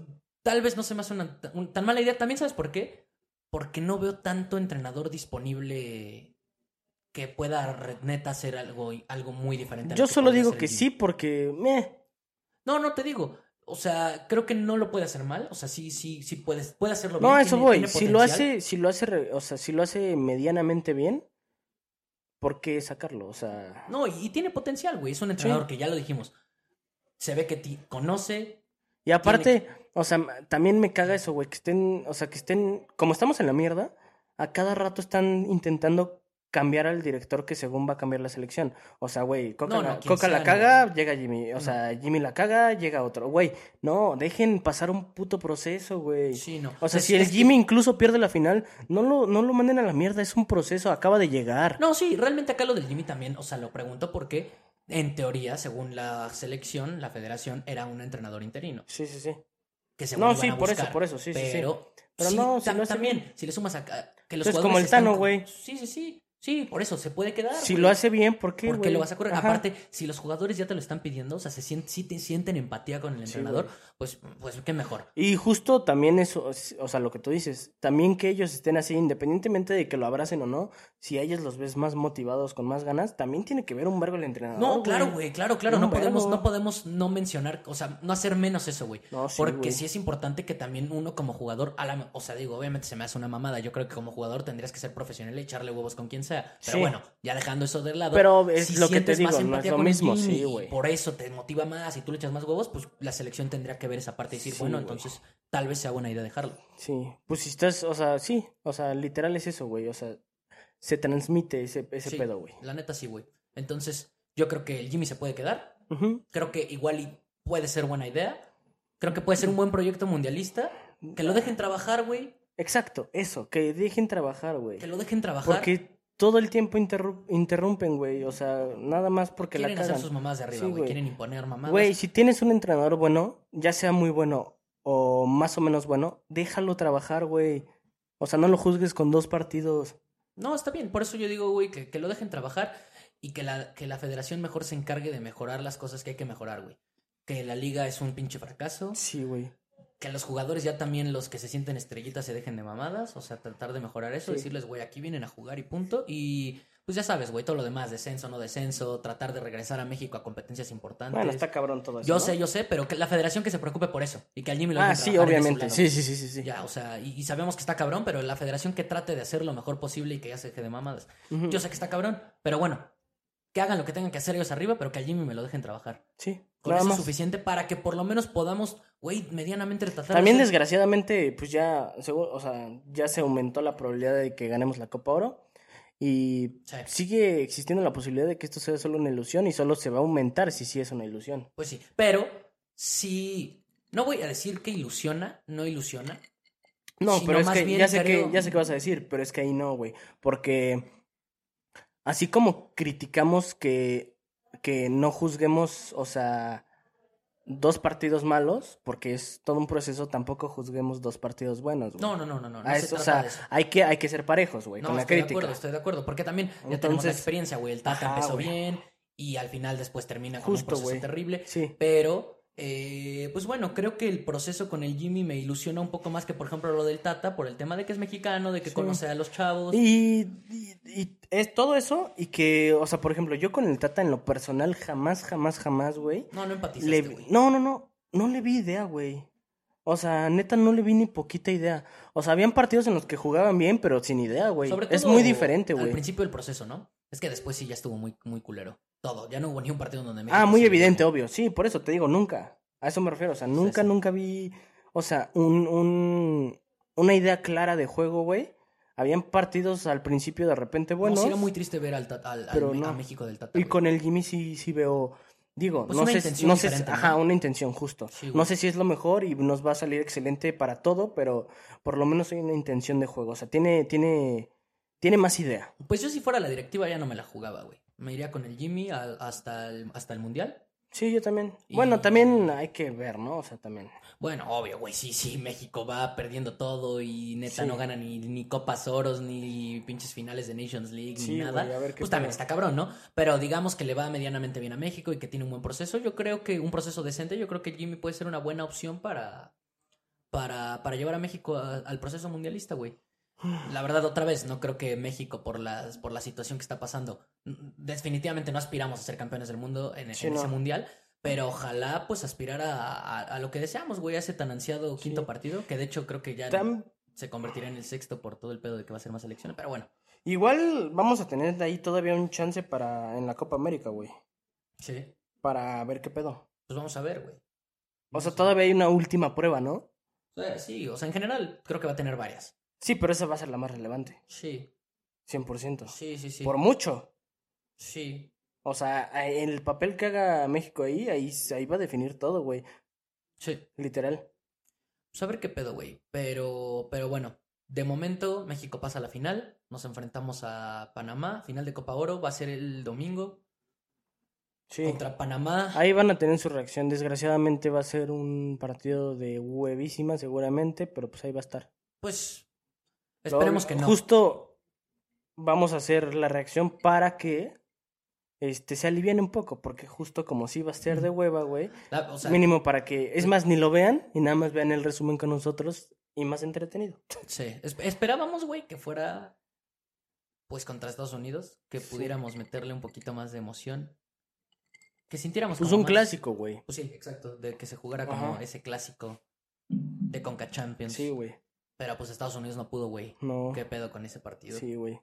tal vez no se me hace una un- tan mala idea. También, ¿sabes por qué? Porque no veo tanto entrenador disponible que pueda neta hacer algo, algo muy diferente. Yo solo digo que sí porque... meh. No, no te digo. O sea, creo que no lo puede hacer mal. O sea, sí, sí, sí puedes, puede hacerlo No, bien. a eso tiene- voy. tiene Si lo hace, si lo hace, o sea, si lo hace medianamente bien, ¿por qué sacarlo? O sea... No, y, y tiene potencial, güey. Es un entrenador que ya lo dijimos. Se ve que ti- conoce. Y aparte, o sea, también me caga eso, güey, que estén, o sea, que estén, como estamos en la mierda, a cada rato están intentando cambiar al director que según va a cambiar la selección. O sea, güey, Coca, No, la, no, Coca la caga, llega Jimmy. O No. sea, Jimmy la caga, llega otro. Güey, no, dejen pasar un puto proceso, güey. Sí, no. O sea, Es- si el que- Jimmy incluso pierde la final, no lo, no lo manden a la mierda, es un proceso, acaba de llegar. No, sí, realmente acá lo del Jimmy también, o sea, lo pregunto porque, en teoría, según la selección, la federación era un entrenador interino. Sí, sí, sí. Que según No, sí, a por eso, por eso, sí, sí, sí. pero, Pero sí, no, si ta- hace también, bien. si le sumas acá, que los Entonces, como el Tano, güey. Sí, sí, sí. Sí, por eso, se puede quedar. Si güey. lo hace bien, ¿por qué, ¿Por qué güey? lo vas a correr? Ajá. Aparte, si los jugadores ya te lo están pidiendo, o sea, se sienten, si te sienten empatía con el entrenador, pues, pues qué mejor. Y justo también eso, o sea, lo que tú dices, también que ellos estén así, independientemente de que lo abracen o no, si a ellos los ves más motivados, con más ganas, también tiene que ver un vergo el entrenador. No, claro, güey, claro, claro. No podemos, no podemos no mencionar, o sea, no hacer menos eso, güey. No, sí, Porque güey. sí es importante que también uno como jugador, a la- o sea, digo, obviamente se me hace una mamada. Yo creo que como jugador tendrías que ser profesional y echarle huevos con quien sea. Pero Sí. bueno, ya dejando eso de lado. Pero es si lo que te sientes más digo, no es lo mismo, sí, güey. Por eso te motiva más y tú le echas más huevos, pues la selección tendría que ver esa parte y decir, Sí, bueno, entonces tal vez sea buena idea dejarlo. Sí, pues si estás, o sea, sí, o sea, literal es eso, güey, o sea, se transmite ese, ese Sí, pedo, güey. La neta sí, güey. Entonces, yo creo que el Jimmy se puede quedar. Creo que igual y puede ser buena idea. Creo que puede ser un buen proyecto mundialista. Que lo dejen trabajar, güey. Exacto, eso, que dejen trabajar, güey. Que lo dejen trabajar. Porque todo el tiempo interru- interrumpen, güey, o sea, nada más porque la quieren hacer cagan. sus mamadas de arriba, güey. quieren imponer mamadas. Güey, si tienes un entrenador bueno, ya sea muy bueno o más o menos bueno, déjalo trabajar, güey. O sea, no lo juzgues con dos partidos. No, está bien. Por eso yo digo, güey, que, que lo dejen trabajar y que la, que la federación mejor se encargue de mejorar las cosas que hay que mejorar, güey. Que la liga es un pinche fracaso. Sí, güey. Que los jugadores ya también, los que se sienten estrellitas, se dejen de mamadas. O sea, tratar de mejorar eso. Sí. Decirles, güey, aquí vienen a jugar y punto. Y pues ya sabes, güey, todo lo demás, descenso, no descenso. Tratar de regresar a México a competencias importantes. Bueno, está cabrón todo eso. Yo ¿no? sé, yo sé, pero que la federación que se preocupe por eso. Y que al Jimmy lo Ah, sí, obviamente. Sí, sí, sí, sí. sí. Ya, o sea, y, y sabemos que está cabrón, pero la federación que trate de hacer lo mejor posible y que ya se deje de mamadas. Yo sé que está cabrón, pero bueno, que hagan lo que tengan que hacer ellos arriba, pero que al Jimmy me lo dejen trabajar. Sí, Con eso es suficiente para que por lo menos podamos, güey, medianamente tratar También desgraciadamente, pues ya, o sea, ya se aumentó la probabilidad de que ganemos la Copa Oro y Sí. sigue existiendo la posibilidad de que esto sea solo una ilusión y solo se va a aumentar si sí es una ilusión. Pues sí, pero sí, no voy a decir que ilusiona, no ilusiona. No, pero es que ya sé creo- que ya sé qué vas a decir, pero es que ahí no, güey, porque así como criticamos que que no juzguemos, o sea, dos partidos malos, porque es todo un proceso, tampoco juzguemos dos partidos buenos, güey. No, no, no, no, no. no se es- o sea, eso. hay que, hay que ser parejos, güey, No, con la estoy de crítica. acuerdo, estoy de acuerdo. Porque también ya tenemos la Entonces- experiencia, güey. El Tata Ajá, empezó güey. bien y al final después termina con un proceso güey. terrible. Sí. Pero, eh, pues bueno, creo que el proceso con el Jimmy me ilusiona un poco más que, por ejemplo, lo del Tata, por el tema de que es mexicano, de que Sí. conoce a los chavos. Y, y- y es todo eso y que, o sea, por ejemplo, yo con el Tata en lo personal jamás, jamás, jamás, güey. No, no empatizaste, le- güey. No, no, no, no le vi idea, güey. O sea, neta, no le vi ni poquita idea. O sea, habían partidos en los que jugaban bien, pero sin idea, güey. Sobre Es muy diferente, Al güey. principio del proceso, ¿no? Es que después sí ya estuvo muy, muy culero. Todo. Ya no hubo ni un partido donde Ah, muy evidente, obvio. Sí, por eso te digo, nunca. A eso me refiero. O sea, nunca, sí. nunca vi, o sea, un, un, una idea clara de juego, güey. Habían partidos al principio de repente No, buenos. sí era muy triste ver al, al- al- pero a no. México del Tata. Y güey. con el Jimmy sí, sí veo. Digo, Pues no una sé, no sé, ¿no? ajá, una intención justo. Sí, no sé si es lo mejor y nos va a salir excelente para todo, pero por lo menos hay una intención de juego. O sea, tiene, tiene, tiene más idea. Pues yo si fuera la directiva ya no me la jugaba, güey. Me iría con el Jimmy hasta, el, hasta el Mundial. Sí, yo también. Y- Bueno, también hay que ver, ¿no? O sea, también. Bueno, obvio, güey, sí, sí, México va perdiendo todo y neta Sí. no gana ni, ni Copas Oros, ni pinches finales de Nations League, Sí, ni nada. güey, a ver qué pues también está cabrón, ¿no? Pero digamos que le va medianamente bien a México y que tiene un buen proceso. Yo creo que un proceso decente, yo creo que Jimmy puede ser una buena opción para, para, para llevar a México a- al proceso mundialista, güey. La verdad, otra vez, no creo que México, por, las, por la situación que está pasando, definitivamente no aspiramos a ser campeones del mundo en, Sí, en ese mundial, pero ojalá pues aspirar a, a- a lo que deseamos, güey, a ese tan ansiado quinto Sí. partido, que de hecho creo que ya Tam- se convertirá en el sexto por todo el pedo de que va a ser más elecciones, pero bueno, Igual vamos a tener de ahí todavía un chance para en la Copa América, güey. sí, Para ver qué pedo. pues vamos a ver, güey. O sea, todavía hay una última prueba, ¿no? Sí, o sea, en general creo que va a tener varias. Sí, pero esa va a ser la más relevante. Sí, 100%. sí, sí, sí. Por mucho. Sí, O sea, en el papel que haga México ahí, ahí, ahí va a definir todo, güey. sí. Literal. Pues a ver qué pedo, güey. Pero, pero bueno, de momento México pasa a la final. Nos enfrentamos a Panamá. Final de Copa Oro va a ser el domingo Sí. contra Panamá. Ahí van a tener su reacción. Desgraciadamente va a ser un partido de huevísima, seguramente, pero pues ahí va a estar. Pues esperemos que no. Justo vamos a hacer la reacción para que este se aliviane un poco, porque justo como si va a ser de hueva, güey. La- o sea, Mínimo para que, es más, ni lo vean y nada más vean el resumen con nosotros y más entretenido. sí. Es- esperábamos, güey, que fuera pues contra Estados Unidos, que Sí. pudiéramos meterle un poquito más de emoción. Que sintiéramos Pues como un más- clásico, güey. Pues sí, exacto, de que se jugara como Ajá. ese clásico de Conca Champions. Sí, güey. Pero pues Estados Unidos no pudo, güey. No. ¿Qué pedo con ese partido? Sí, güey.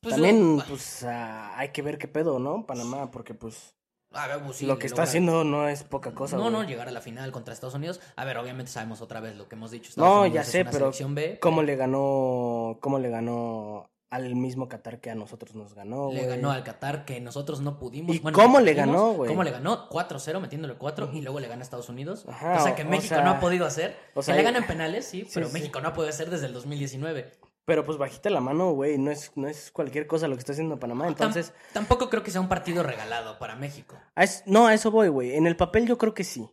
Pues, También, pues, hay que ver qué pedo, ¿no? Panamá, porque, pues, A ver, pues, sí, lo que está logra- haciendo no es poca cosa, No, no, llegar a la final contra Estados Unidos. A ver, obviamente sabemos otra vez lo que hemos dicho. No, Estados ya Unidos es sé, una pero B, ¿Cómo le ganó, cómo le ganó al mismo Qatar que a nosotros nos ganó, le ganó al Qatar que nosotros no pudimos. ¿Y Bueno, cómo le pudimos. ganó, güey? ¿Cómo le ganó? 4-0 metiéndole 4 y luego le gana a Estados Unidos. Ajá, cosa que o- o México sea, no ha podido hacer. o sea, que le ganan penales, *laughs* sí, pero sí. México no ha podido hacer desde el 2019. Pero, pues, bajita la mano, güey. No es, no es cualquier cosa lo que está haciendo Panamá. Entonces, Tam- tampoco creo que sea un partido regalado para México. a es- no, a eso voy, güey. En el papel yo creo que sí.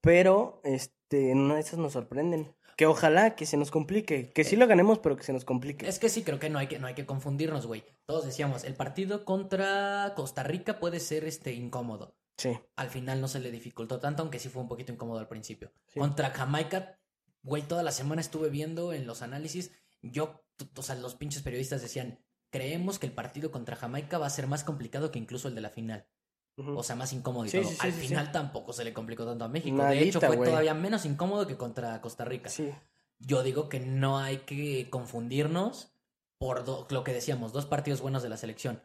Pero, este, en una de esas nos sorprenden. Que ojalá que se nos complique. Que sí lo ganemos, pero que se nos complique. Es que sí, creo que no hay que, no hay que confundirnos, güey. Todos decíamos, el partido contra Costa Rica puede ser este incómodo. Sí. al final no se le dificultó tanto, aunque sí fue un poquito incómodo al principio. Sí. Contra Jamaica, güey, toda la semana estuve viendo en los análisis, yo, o sea, los pinches periodistas decían, creemos que el partido contra Jamaica va a ser más complicado que incluso el de la final. O sea, más incómodo y Sí, todo. sí, al sí, final tampoco se le complicó tanto a México. de hecho, fue todavía menos incómodo que contra Costa Rica. Yo digo que no hay que confundirnos por lo que decíamos, dos partidos buenos de la selección.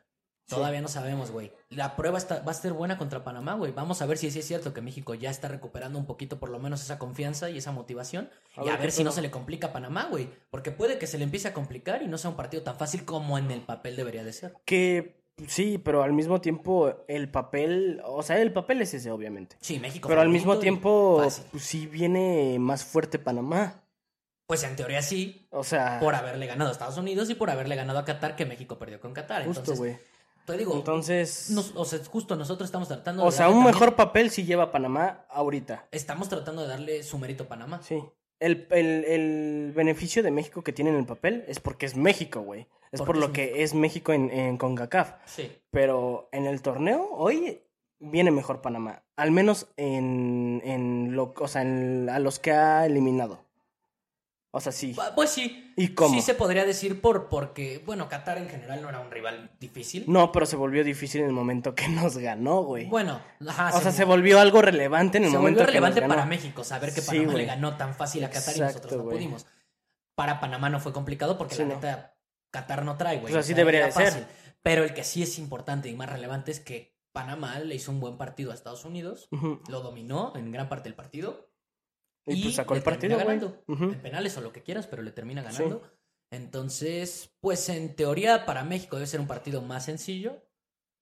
Todavía no sabemos, güey. La prueba está, va a ser buena contra Panamá, güey. Vamos a ver si sí es cierto que México ya está recuperando un poquito por lo menos esa confianza y esa motivación. A y ver a ver si no se le complica a Panamá, güey. Porque puede que se le empiece a complicar y no sea un partido tan fácil como en el papel debería de ser. Que sí, pero al mismo tiempo el papel, o sea, el papel es ese, obviamente. Sí, México. Pero al mismo tiempo, pues sí viene más fuerte Panamá. Pues en teoría sí, O sea, por haberle ganado a Estados Unidos y por haberle ganado a Qatar, que México perdió con Qatar. justo, Entonces, güey. Te digo, Entonces, nos- o sea, justo nosotros estamos tratando o de sea, darle un también- mejor papel si lleva Panamá ahorita. Estamos tratando de darle su mérito a Panamá. Sí. El, el, el beneficio de México que tiene en el papel es porque es México, güey. Es por lo es que es México en, en CONCACAF. Sí. Pero en el torneo, hoy viene mejor Panamá. Al menos en, en lo, o sea, en- a los que ha eliminado. O sea, sí. Pues sí. ¿Y cómo? Sí se podría decir por porque, bueno, Qatar en general no era un rival difícil. No, pero se volvió difícil en el momento que nos ganó, güey. Bueno, ajá, o sea, se volvió algo relevante en el se momento volvió que relevante nos ganó. para México saber que Panamá le ganó tan fácil a Qatar y nosotros no güey. pudimos. Para Panamá no fue complicado porque Sí, la no. neta Qatar no trae, güey. Pues así debería era de ser. fácil. Pero el que sí es importante y más relevante es que Panamá le hizo un buen partido a Estados Unidos, lo dominó en gran parte del partido Y, pues sacó le el partido, ganando. En penales o lo que quieras, pero le termina ganando. Entonces, pues en teoría para México debe ser un partido más sencillo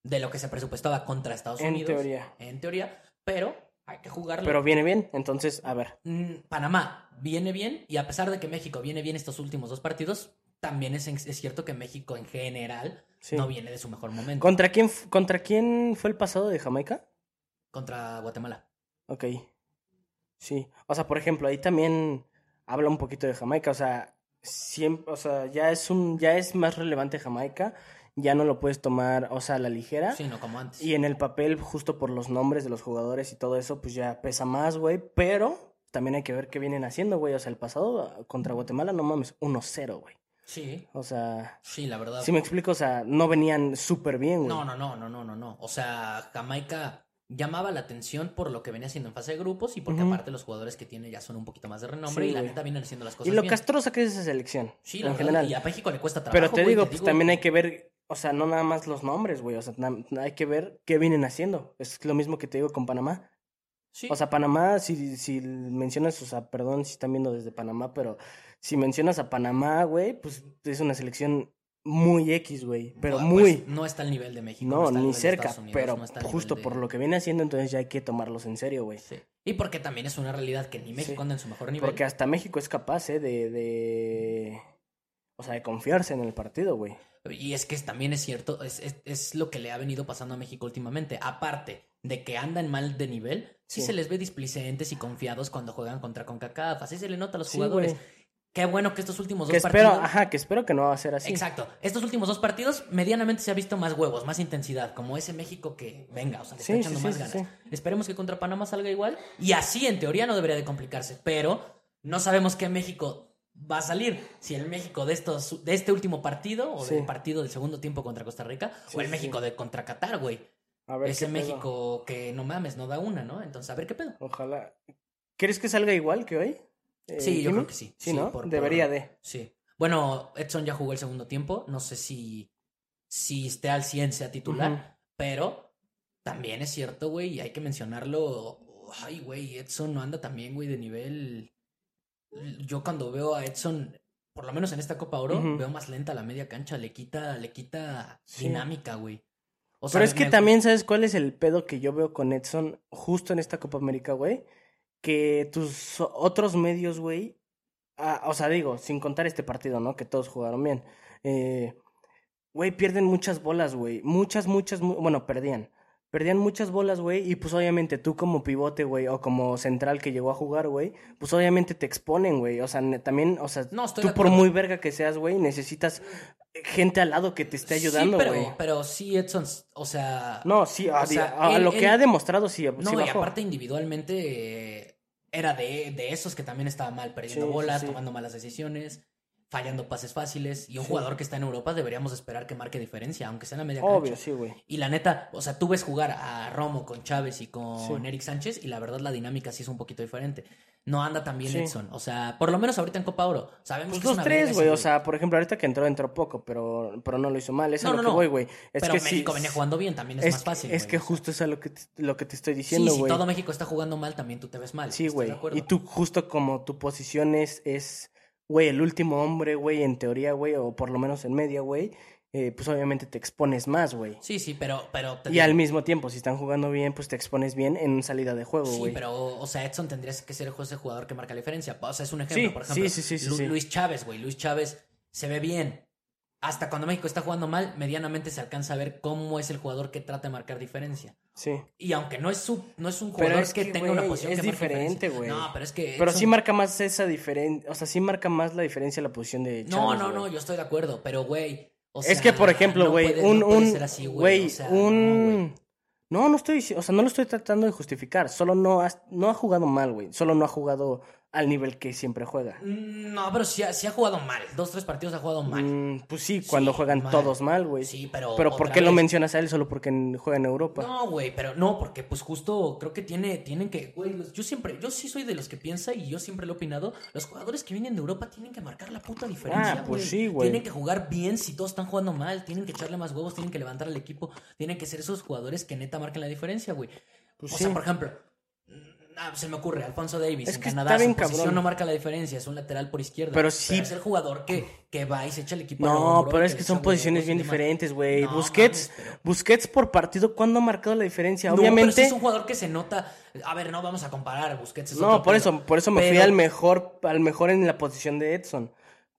de lo que se presupuestaba contra Estados En Unidos. teoría. En teoría, pero hay que jugarlo. Pero viene bien, entonces, a ver. Mm, Panamá viene bien y a pesar de que México viene bien estos últimos dos partidos, también es, es cierto que México en general Sí. no viene de su mejor momento ¿Contra quién, ¿Contra quién fue el pasado de Jamaica? contra Guatemala. Ok. Sí. O sea, por ejemplo, ahí también habla un poquito de Jamaica. O sea, siempre, o sea, ya es un, ya es más relevante Jamaica. Ya no lo puedes tomar, o sea, a la ligera. Sí, no como antes. Y en el papel, justo por los nombres de los jugadores y todo eso, pues ya pesa más, güey. Pero también hay que ver qué vienen haciendo, güey. O sea, el pasado contra Guatemala, no mames, 1-0, güey. Sí, O sea, sí, la verdad. si me explico, o sea, no venían súper bien, güey. No, no, no, no, no, no, no. O sea, Jamaica llamaba la atención por lo que venía haciendo en fase de grupos y porque aparte los jugadores que tiene ya son un poquito más de renombre Sí, y la neta vienen haciendo las Y cosas lo bien. castrosa que es esa selección. Sí, la en verdad, general. y a México le cuesta trabajo. Pero te güey, digo, pues digo- también hay que ver, o sea, no nada más los nombres, güey. O sea, hay que ver qué vienen haciendo. Es lo mismo que te digo con Panamá. Sí. O sea, Panamá, si, si mencionas, o sea, perdón si están viendo desde Panamá, pero si mencionas a Panamá, güey, pues es una selección muy X, güey. Pero Pues, muy. no está al nivel de México. no, ni cerca. Unidos, pero no justo por lo que viene haciendo, entonces ya hay que tomarlos en serio, güey. Sí. Y porque también es una realidad que ni México Sí. anda en su mejor nivel. Porque hasta México es capaz, ¿eh? De, de... O sea, de confiarse en el partido, güey. Y es que también es cierto, es, es, es lo que le ha venido pasando a México últimamente. Aparte de que andan mal de nivel, sí, Sí. se les ve displicentes y confiados cuando juegan contra CONCACAF. Así se le nota a los jugadores. Qué bueno que estos últimos Que dos espero, partidos. ajá, que espero que no va a ser así. Exacto. Estos últimos dos partidos, medianamente se ha visto más huevos, más intensidad, como ese México que, venga, o sea, le Sí, está echando sí, más sí, ganas. Esperemos que contra Panamá salga igual. Y así, en teoría, no debería de complicarse. Pero no sabemos qué México va a salir. Si el México de estos, de este último partido, o del partido del segundo tiempo contra Costa Rica, o el México de contra Qatar, güey. A ver Ese pedo. México que no mames, no da una, ¿no? Entonces, a ver qué pedo. Ojalá. ¿Quieres que salga igual que hoy? Eh, Sí, yo Jimmy? creo que sí. Sí, Sí, ¿no? por- Debería por- de. Sí. Bueno, Edson ya jugó el segundo tiempo. No sé si, si esté al 100 sea titular. Pero también es cierto, güey, y hay que mencionarlo. Ay, güey, Edson no anda también, güey, de nivel. Yo cuando veo a Edson, por lo menos en esta Copa Oro, veo más lenta la media cancha. Le quita, le quita Sí. dinámica, güey. O sea, Pero es que me- también, ¿sabes cuál es el pedo que yo veo con Edson justo en esta Copa América, güey? Que tus otros medios, güey, ah, o sea, digo, sin contar este partido, ¿no? Que todos jugaron bien. Eh, güey, pierden muchas bolas, güey. Muchas, muchas, mu- bueno, perdían. Perdían muchas bolas, güey, y pues obviamente tú como pivote, güey, o como central que llegó a jugar, güey, pues obviamente te exponen, güey. O sea, también, o sea, No, tú por muy verga que seas, güey, necesitas gente al lado que te esté ayudando, sí, güey. pero, pero sí, Edson, o sea. No, sí, a, O sea, a él- lo que él- ha demostrado, sí, No, sí y bajó. aparte individualmente eh, era de, de esos que también estaba mal, perdiendo Sí, bolas, sí. tomando malas decisiones, fallando pases fáciles. Y un Sí. jugador que está en Europa deberíamos esperar que marque diferencia, aunque sea en la media Obvio, cancha. sí, güey. Y la neta, o sea, tú ves jugar a Romo con Chávez y con Sí. Eric Sánchez y la verdad la dinámica sí es un poquito diferente. No anda tan bien Sí. Edson. O sea, por lo menos ahorita en Copa Oro. Sabemos Pues que es los una verga tres, güey. O sea, por ejemplo, ahorita que entró, entró poco, pero, pero no lo hizo mal. Es a No, lo no, que no. voy, güey. Es Pero que. México venía jugando bien, también es, Es, más fácil. es que justo es a lo que te, lo que te estoy diciendo, si güey. todo México está jugando mal, también tú te ves mal. Sí, güey. Y tú, justo como tu posición es, es, güey, el último hombre, güey, en teoría, güey, o por lo menos en media, güey, eh, pues obviamente te expones más, güey. Sí, sí, pero, pero te Y al mismo tiempo, si están jugando bien, pues te expones bien en salida de juego, Sí, güey. pero, o sea, Edson tendría que ser ese jugador que marca la diferencia. O sea, es un ejemplo, Sí, por ejemplo. sí, sí, sí, sí, Lu- sí. Luis Chávez, güey. Luis Chávez se ve bien. Hasta cuando México está jugando mal, medianamente se alcanza a ver cómo es el jugador que trata de marcar diferencia. Sí. Y aunque no es su, no es un jugador es que, que, tenga una posición es que diferente, güey. No, pero es que Pero Edson- sí marca más esa diferencia, o sea, sí marca más la diferencia la posición de No, Chávez, no, güey. no, yo estoy de acuerdo, pero güey, o es sea, que, por ejemplo, no güey, puede- un, no puede un, ser así, güey, o sea, no, güey. un... No, no estoy diciendo, o sea, no lo estoy tratando de justificar, solo no ha, no ha jugado mal, güey, solo no ha jugado al nivel que siempre juega. Mm, No, pero sí ha, sí ha jugado mal. Dos, tres partidos ha jugado mal. Mm, pues sí, cuando juegan mal. todos mal, güey. Sí, pero Pero ¿por qué lo mencionas a él solo porque juega en Europa? No, güey, pero no, porque pues justo creo que tiene, tienen que, güey, yo siempre, yo sí soy de los que piensa y yo siempre lo he opinado, los jugadores que vienen de Europa tienen que marcar la puta diferencia, Ah, pues sí, güey. Tienen que jugar bien si todos están jugando mal, tienen que echarle más huevos, tienen que levantar al equipo, tienen que ser esos jugadores que neta marquen la diferencia, güey. Pues o sí. sea, por ejemplo, ah, se me ocurre, Alfonso Davis Es en que está Canadá, bien su posición cabrón. no marca la diferencia, es un lateral por izquierda. Pero sí- es el jugador que, que va y se echa el equipo No, pero es que son posiciones bien diferentes, güey. No, Busquets, mames, pero- Busquets por partido, ¿cuándo ha marcado la diferencia? No, pero Obviamente. sí es un jugador que se nota. A ver, no vamos a comparar. Busquets es No, otro por pedo. eso, por eso me fui Pero- al mejor, al mejor en la posición de Edson.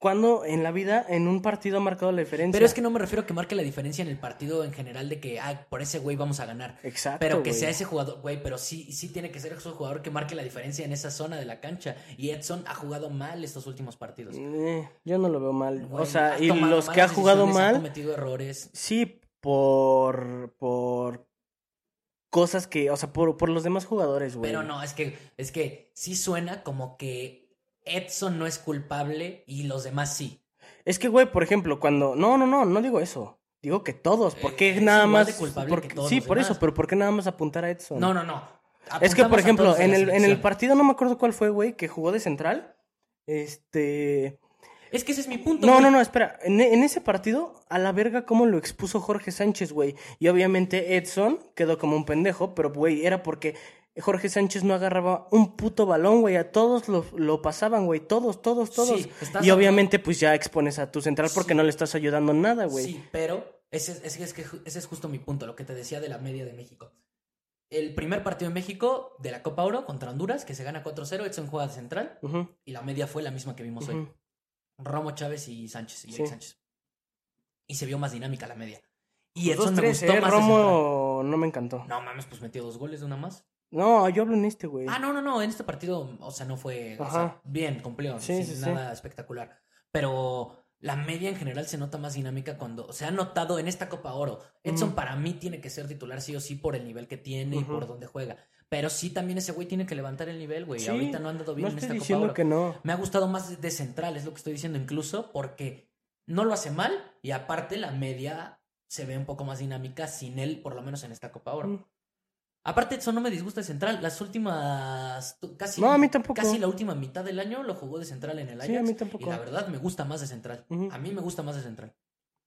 ¿Cuándo en la vida, en un partido, ha marcado la diferencia? Pero es que no me refiero a que marque la diferencia en el partido en general de que, ay, por ese güey vamos a ganar. Exacto, Pero que güey. sea ese jugador, güey, pero sí, sí tiene que ser ese jugador que marque la diferencia en esa zona de la cancha. Y Edson ha jugado mal estos últimos partidos. Eh, yo no lo veo mal. Güey, o sea, y los que ha jugado mal, cometido errores. sí, por, por cosas que, o sea, por, por los demás jugadores, güey. Pero no, es que, es que sí suena como que Edson no es culpable y los demás sí. Es que, güey, por ejemplo, cuando... No, no, no, no digo eso. Digo que todos. ¿Por qué Eh, nada más... de culpable por- que todos sí, por demás. eso, pero ¿por qué nada más apuntar a Edson? No, no, no. Es que, por Apuntamos ejemplo, en el, en el partido, no me acuerdo cuál fue, güey, que jugó de central. Este... Es que ese es mi punto. No, güey. no, no, espera. En, en ese partido, a la verga, cómo lo expuso Jorge Sánchez, güey. Y obviamente Edson quedó como un pendejo, pero, güey, era porque Jorge Sánchez no agarraba un puto balón, güey. A todos lo, lo pasaban, güey. Todos, todos, todos. Sí, y obviamente, pues ya expones a tu central porque Sí. no le estás ayudando en nada, güey. Sí, pero ese, es- es que- es que ju- ese es justo mi punto, lo que te decía de la media de México. El primer partido en México de la Copa Oro contra Honduras, que se gana 4-0, Edson juega de central y la media fue la misma que vimos hoy. Romo Chávez y Sánchez, y Sí. Eric Sánchez. Y se vio más dinámica la media. Y dos, Edson me gustó eh, más. Romo no me encantó. No mames, pues metió dos goles de una más. No, yo hablo en este, güey. Ah, no, no, no, en este partido, o sea, no fue, o sea, bien, cumplió, Sí, sin sí, sí. nada espectacular. Pero la media en general se nota más dinámica cuando se ha notado en esta Copa Oro. Edson para mí tiene que ser titular sí o sí por el nivel que tiene y por donde juega. Pero sí también ese güey tiene que levantar el nivel, güey. Sí, Ahorita no ha andado bien no en estoy esta Copa Oro. que no. Me ha gustado más de- central, es lo que estoy diciendo, incluso porque no lo hace mal y aparte la media se ve un poco más dinámica sin él, por lo menos en esta Copa Oro. Aparte, eso no me disgusta de central. Las últimas. Casi, No, a mí tampoco. Casi la última mitad del año lo jugó de central en el Ajax. Sí, a mí tampoco. Y la verdad me gusta más de central. A mí me gusta más de central.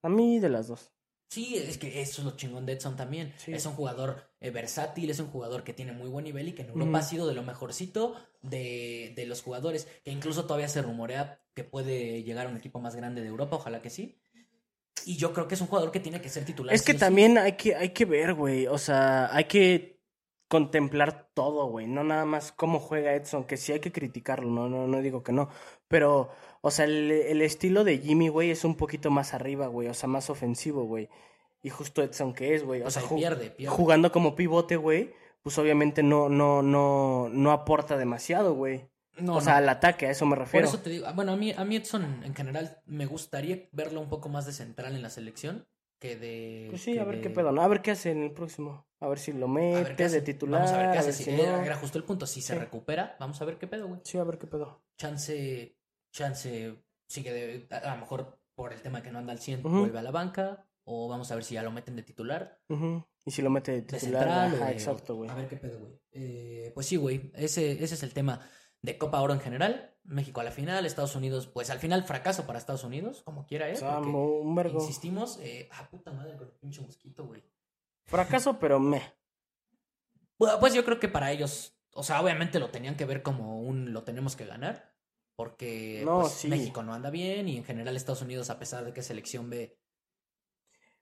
A mí de las dos. Sí, es que eso es lo chingón de Edson también. Sí. Es un jugador eh, versátil, es un jugador que tiene muy buen nivel y que en Europa ha sido de lo mejorcito de, de los jugadores. Que incluso todavía se rumorea que puede llegar a un equipo más grande de Europa, ojalá que sí. Y yo creo que es un jugador que tiene que ser titular. Es que sí o sí. también hay que, hay que ver, güey. O sea, hay que contemplar todo, güey. No nada más cómo juega Edson, que sí hay que criticarlo, no, no, no digo que no. Pero, o sea, el, el estilo de Jimmy, güey, es un poquito más arriba, güey. O sea, más ofensivo, güey. Y justo Edson que es, güey. O, O sea, ju- pierde, pierde. jugando como pivote, güey, pues obviamente no, no, no, no aporta demasiado, güey. No, o no. sea, al ataque, a eso me Por refiero. eso te digo, ah, bueno, a mí, a mí Edson en general me gustaría verlo un poco más de central en la selección que de... Pues sí, a ver de- qué pedo, ¿no? A ver qué hace en el próximo. A ver si lo a ver mete qué hace. de titular. Vamos a ver qué hace. si- si no. era justo el punto. Si se recupera, vamos a ver qué pedo, güey. Sí, a ver qué pedo. Chance, chance sigue de... A a lo mejor por el tema que no anda al 100 Ujú. vuelve a la banca. O vamos a ver si ya lo meten de titular. Y si lo mete de De titular, central. ajá, exacto, güey. A ver qué pedo, güey. Eh, pues sí, güey. Ese, ese es el tema de Copa Oro en general. México a la final, Estados Unidos, pues al final fracaso para Estados Unidos, como quiera, ¿eh? Sea, Porque- mo- un vergo. Insistimos, eh, ah, puta madre con el pinche mosquito, güey. Fracaso, pero me. Bueno, pues yo creo que para ellos, o sea, obviamente lo tenían que ver como un lo tenemos que ganar, porque No, pues, sí. México no anda bien y en general Estados Unidos, a pesar de que selección B,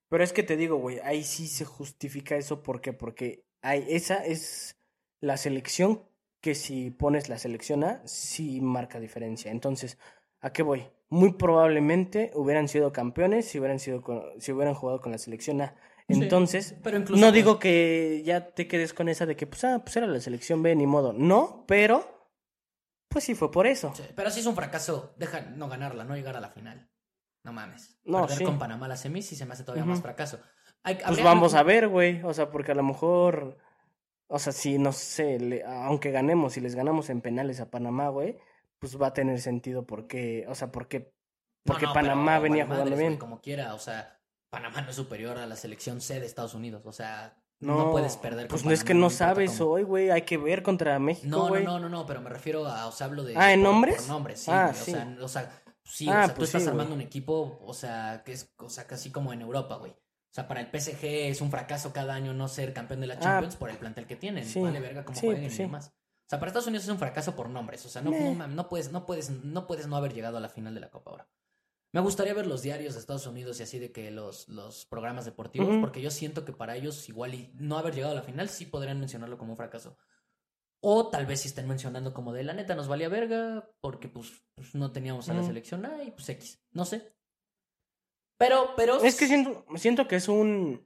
Pero es que te digo, güey, ahí sí se justifica eso. ¿Por qué? Porque hay, esa es la selección que si pones la selección A, sí marca diferencia. Entonces, ¿A qué voy? Muy probablemente hubieran sido campeones si hubieran, sido con- si hubieran jugado con la selección A. Sí, Entonces, pero incluso, no pues- digo que ya te quedes con esa de que, pues, ah, pues era la selección B, ni modo. No, pero, pues sí fue por eso. Sí, pero sí es un fracaso. Deja no ganarla, no llegar a la final. No mames. No, Perder sí. con Panamá la semis sí se me hace todavía más fracaso. Hay- Pues vamos a ver, güey. O sea, porque a lo mejor, o sea, si no sé, le- aunque ganemos y les ganamos en penales a Panamá, güey, pues va a tener sentido porque, o sea, porque, No, porque no, Panamá pero venía jugando madres, bien. como quiera, o sea, Panamá no es superior a la selección C de Estados Unidos. O sea, no, No, puedes perder con Pues no es que no sabes hoy, güey. Hay que ver contra México, No, no, no, no, no, pero me refiero a, o sea, hablo de... Ah, ¿en por- nombres? Por nombres, sí, Ah, sí. O sea, o sea, sí, Ah, o sea, tú pues estás sí, armando un equipo, o sea, que es, o sea, casi como en Europa, güey. O sea, para el PSG es un fracaso cada año no ser campeón de la Ah, Champions por el plantel que tienen. sí, Vale verga cómo sí, pues y sí. demás. O sea, para Estados Unidos es un fracaso por nombres. O sea, no, no, no puedes, no puedes, no puedes no haber llegado a la final de la Copa ahora. Me gustaría ver los diarios de Estados Unidos y así de que los, los programas deportivos, porque yo siento que para ellos igual y no haber llegado a la final sí podrían mencionarlo como un fracaso. O tal vez si estén mencionando como de la neta nos valía verga porque pues, pues, no teníamos a la selección A y pues X. No sé. Pero, pero... Es que siento, siento que es un.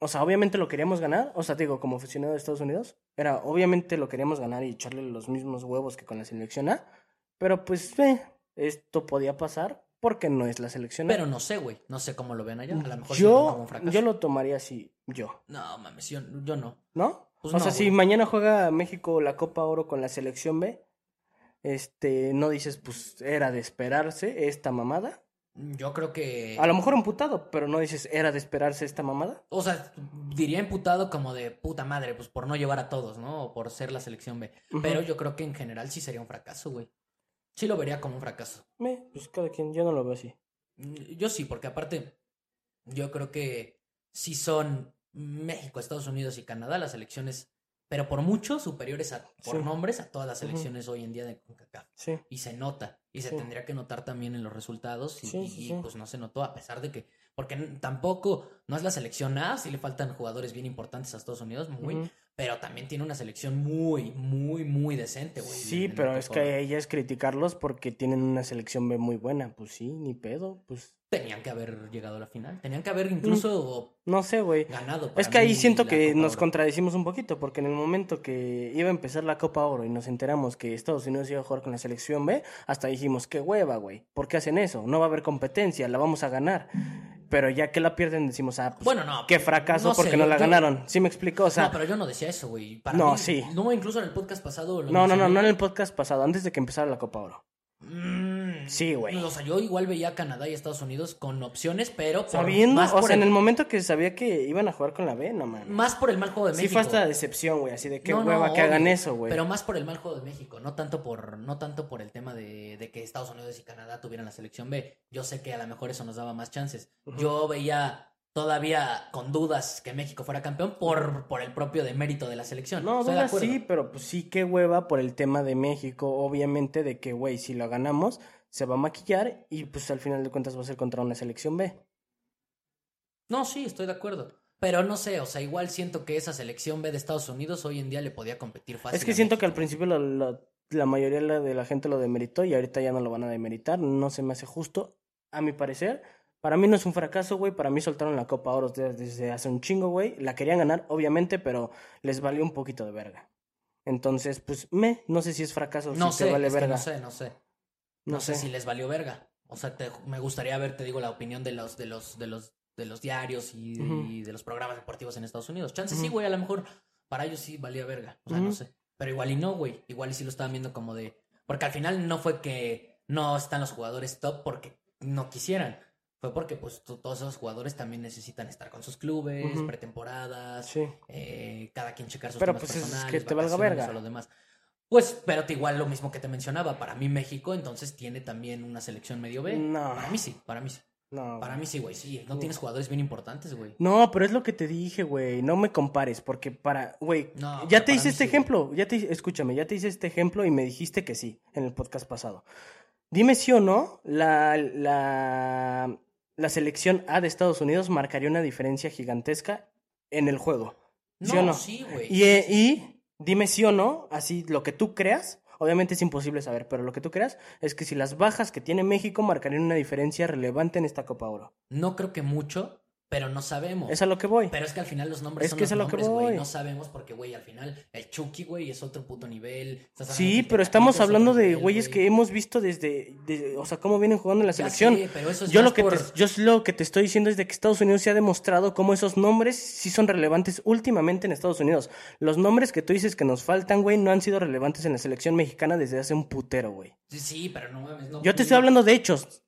O sea, obviamente lo queríamos ganar. O sea, digo, como aficionado de Estados Unidos. Era, obviamente lo queríamos ganar y echarle los mismos huevos que con la selección A. Pero pues, eh, esto podía pasar porque no es la selección A. Pero no sé, güey. No sé cómo lo ven allá. A lo mejor sí lo como yo, un fracaso. yo lo tomaría así, yo. No, mames, yo, yo no. ¿No? Pues o no, sea, si mañana juega México la Copa Oro con la selección B, este, no dices, pues era de esperarse esta mamada. Yo creo que... A lo mejor emputado, pero no dices, era de esperarse esta mamada. O sea, diría imputado como de puta madre, pues por no llevar a todos, ¿no? O por ser la selección B. Pero yo creo que en general sí sería un fracaso, güey. Sí lo vería como un fracaso. Me, pues cada quien, yo no lo veo así. Mm, Yo sí, porque aparte, yo creo que sí son México, Estados Unidos y Canadá las elecciones, pero por mucho superiores a, por Sí. nombres a todas las elecciones hoy en día de CONCACAF. Sí. Y se nota, y se Sí. tendría que notar también en los resultados, y, pues no se notó, a pesar de que, porque tampoco, no es la selección A, sí le faltan jugadores bien importantes a Estados Unidos, muy, Ujú. Pero también tiene una selección muy, muy, muy decente, güey. Sí, en pero es que ella es criticarlos porque tienen una selección B muy buena. Pues sí, ni pedo, pues Tenían que haber llegado a la final, tenían que haber incluso no sé, güey. ganado. Es que ahí siento que Copa nos Oro. contradecimos un poquito, porque en el momento que iba a empezar la Copa Oro y nos enteramos que Estados Unidos iba a jugar con la selección B, hasta dijimos, qué hueva, güey, ¿por qué hacen eso? No va a haber competencia, la vamos a ganar. Pero ya que la pierden decimos, ah, pues Bueno, no. qué fracaso no sé, porque no la yo- ganaron. ¿Sí me explico? O sea, no, pero yo no decía eso, güey. Para No, mí- sí. No, incluso en el podcast pasado. lo no, no, no, no en el podcast pasado, antes de que empezara la Copa Oro. Mm, Sí, güey. O sea, yo igual veía a Canadá y Estados Unidos con opciones, pero por, Sabiendo, más, o por sea, el, en el momento que sabía que iban a jugar con la B, no mames. más por el mal juego de Sí México. fue hasta decepción, güey, así de qué No, no, hueva que hagan eso, güey. Pero más por el mal juego de México, no tanto por, no tanto por el tema de, de que Estados Unidos y Canadá tuvieran la selección B. Yo sé que a lo mejor eso nos daba más chances. Yo veía todavía con dudas que México fuera campeón por, por el propio demérito de la selección. No, dudas sí, pero pues sí, qué hueva por el tema de México, obviamente, de que, güey, si lo ganamos, se va a maquillar y pues al final de cuentas va a ser contra una selección B. No, sí, estoy de acuerdo. Pero no sé, o sea, igual siento que esa selección B de Estados Unidos hoy en día le podía competir fácil. es que siento que al principio la mayoría de la- gente lo demeritó y ahorita ya no lo van a demeritar, no se me hace justo, a mi parecer. Para mí no es un fracaso, güey, para mí soltaron la Copa Oro desde, hace un chingo, güey. La querían ganar, obviamente, pero les valió un poquito de verga. Entonces, pues, me, no sé si es fracaso, No si sé, te vale es que verga. no sé, no sé. No No sé sé. si les valió verga. O sea, te- me gustaría ver, te digo, la opinión de los, de los, de los, de los diarios y, de los programas deportivos en Estados Unidos. Chance sí, Ujú. güey, a lo mejor para ellos sí valía verga. O sea, no sé. Pero igual y no, güey. Igual y sí lo estaban viendo como de. Porque al final no fue que no están los jugadores top porque no quisieran. Fue porque, pues, to- todos esos jugadores también necesitan estar con sus clubes, pretemporadas, Sí. eh, cada quien checar sus Pero, temas pues, es personales, que te valga vacaciones verga. o lo demás. Pues, pero igual lo mismo que te mencionaba, para mí México entonces tiene también una selección medio B. No. Para mí sí, para mí sí. No, Para mí sí, güey, sí. No tienes jugadores bien importantes, güey. No, pero es lo que te dije, güey. No me compares, porque para, güey, No, ya te hice este sí, ejemplo, ya te, escúchame, ya te hice este ejemplo y me dijiste que sí en el podcast pasado. Dime si o no, la, la, la selección A de Estados Unidos marcaría una diferencia gigantesca en el juego. ¿Sí no, o no? sí, güey. Y, y dime si o no, así lo que tú creas, Obviamente es imposible saber, pero lo que tú creas es que si las bajas que tiene México marcarían una diferencia relevante en esta Copa Oro. No creo que mucho, pero no sabemos. Es a lo que voy. Pero es que al final los nombres Es son que los es a lo que nombres, güey. voy. No sabemos porque, güey, al final el Chucky, güey, es otro puto nivel. Sí, pero estamos hablando de güeyes güey. que hemos visto desde, de- o sea, cómo vienen jugando en la Ya selección. sé, pero eso es yo lo que por- te, yo lo que te estoy diciendo es de que Estados Unidos se ha demostrado cómo esos nombres sí son relevantes últimamente en Estados Unidos. Los nombres que tú dices que nos faltan, güey, no han sido relevantes en la selección mexicana desde hace un putero, güey. Sí, sí, pero no mames. No, Yo te estoy hablando de hechos,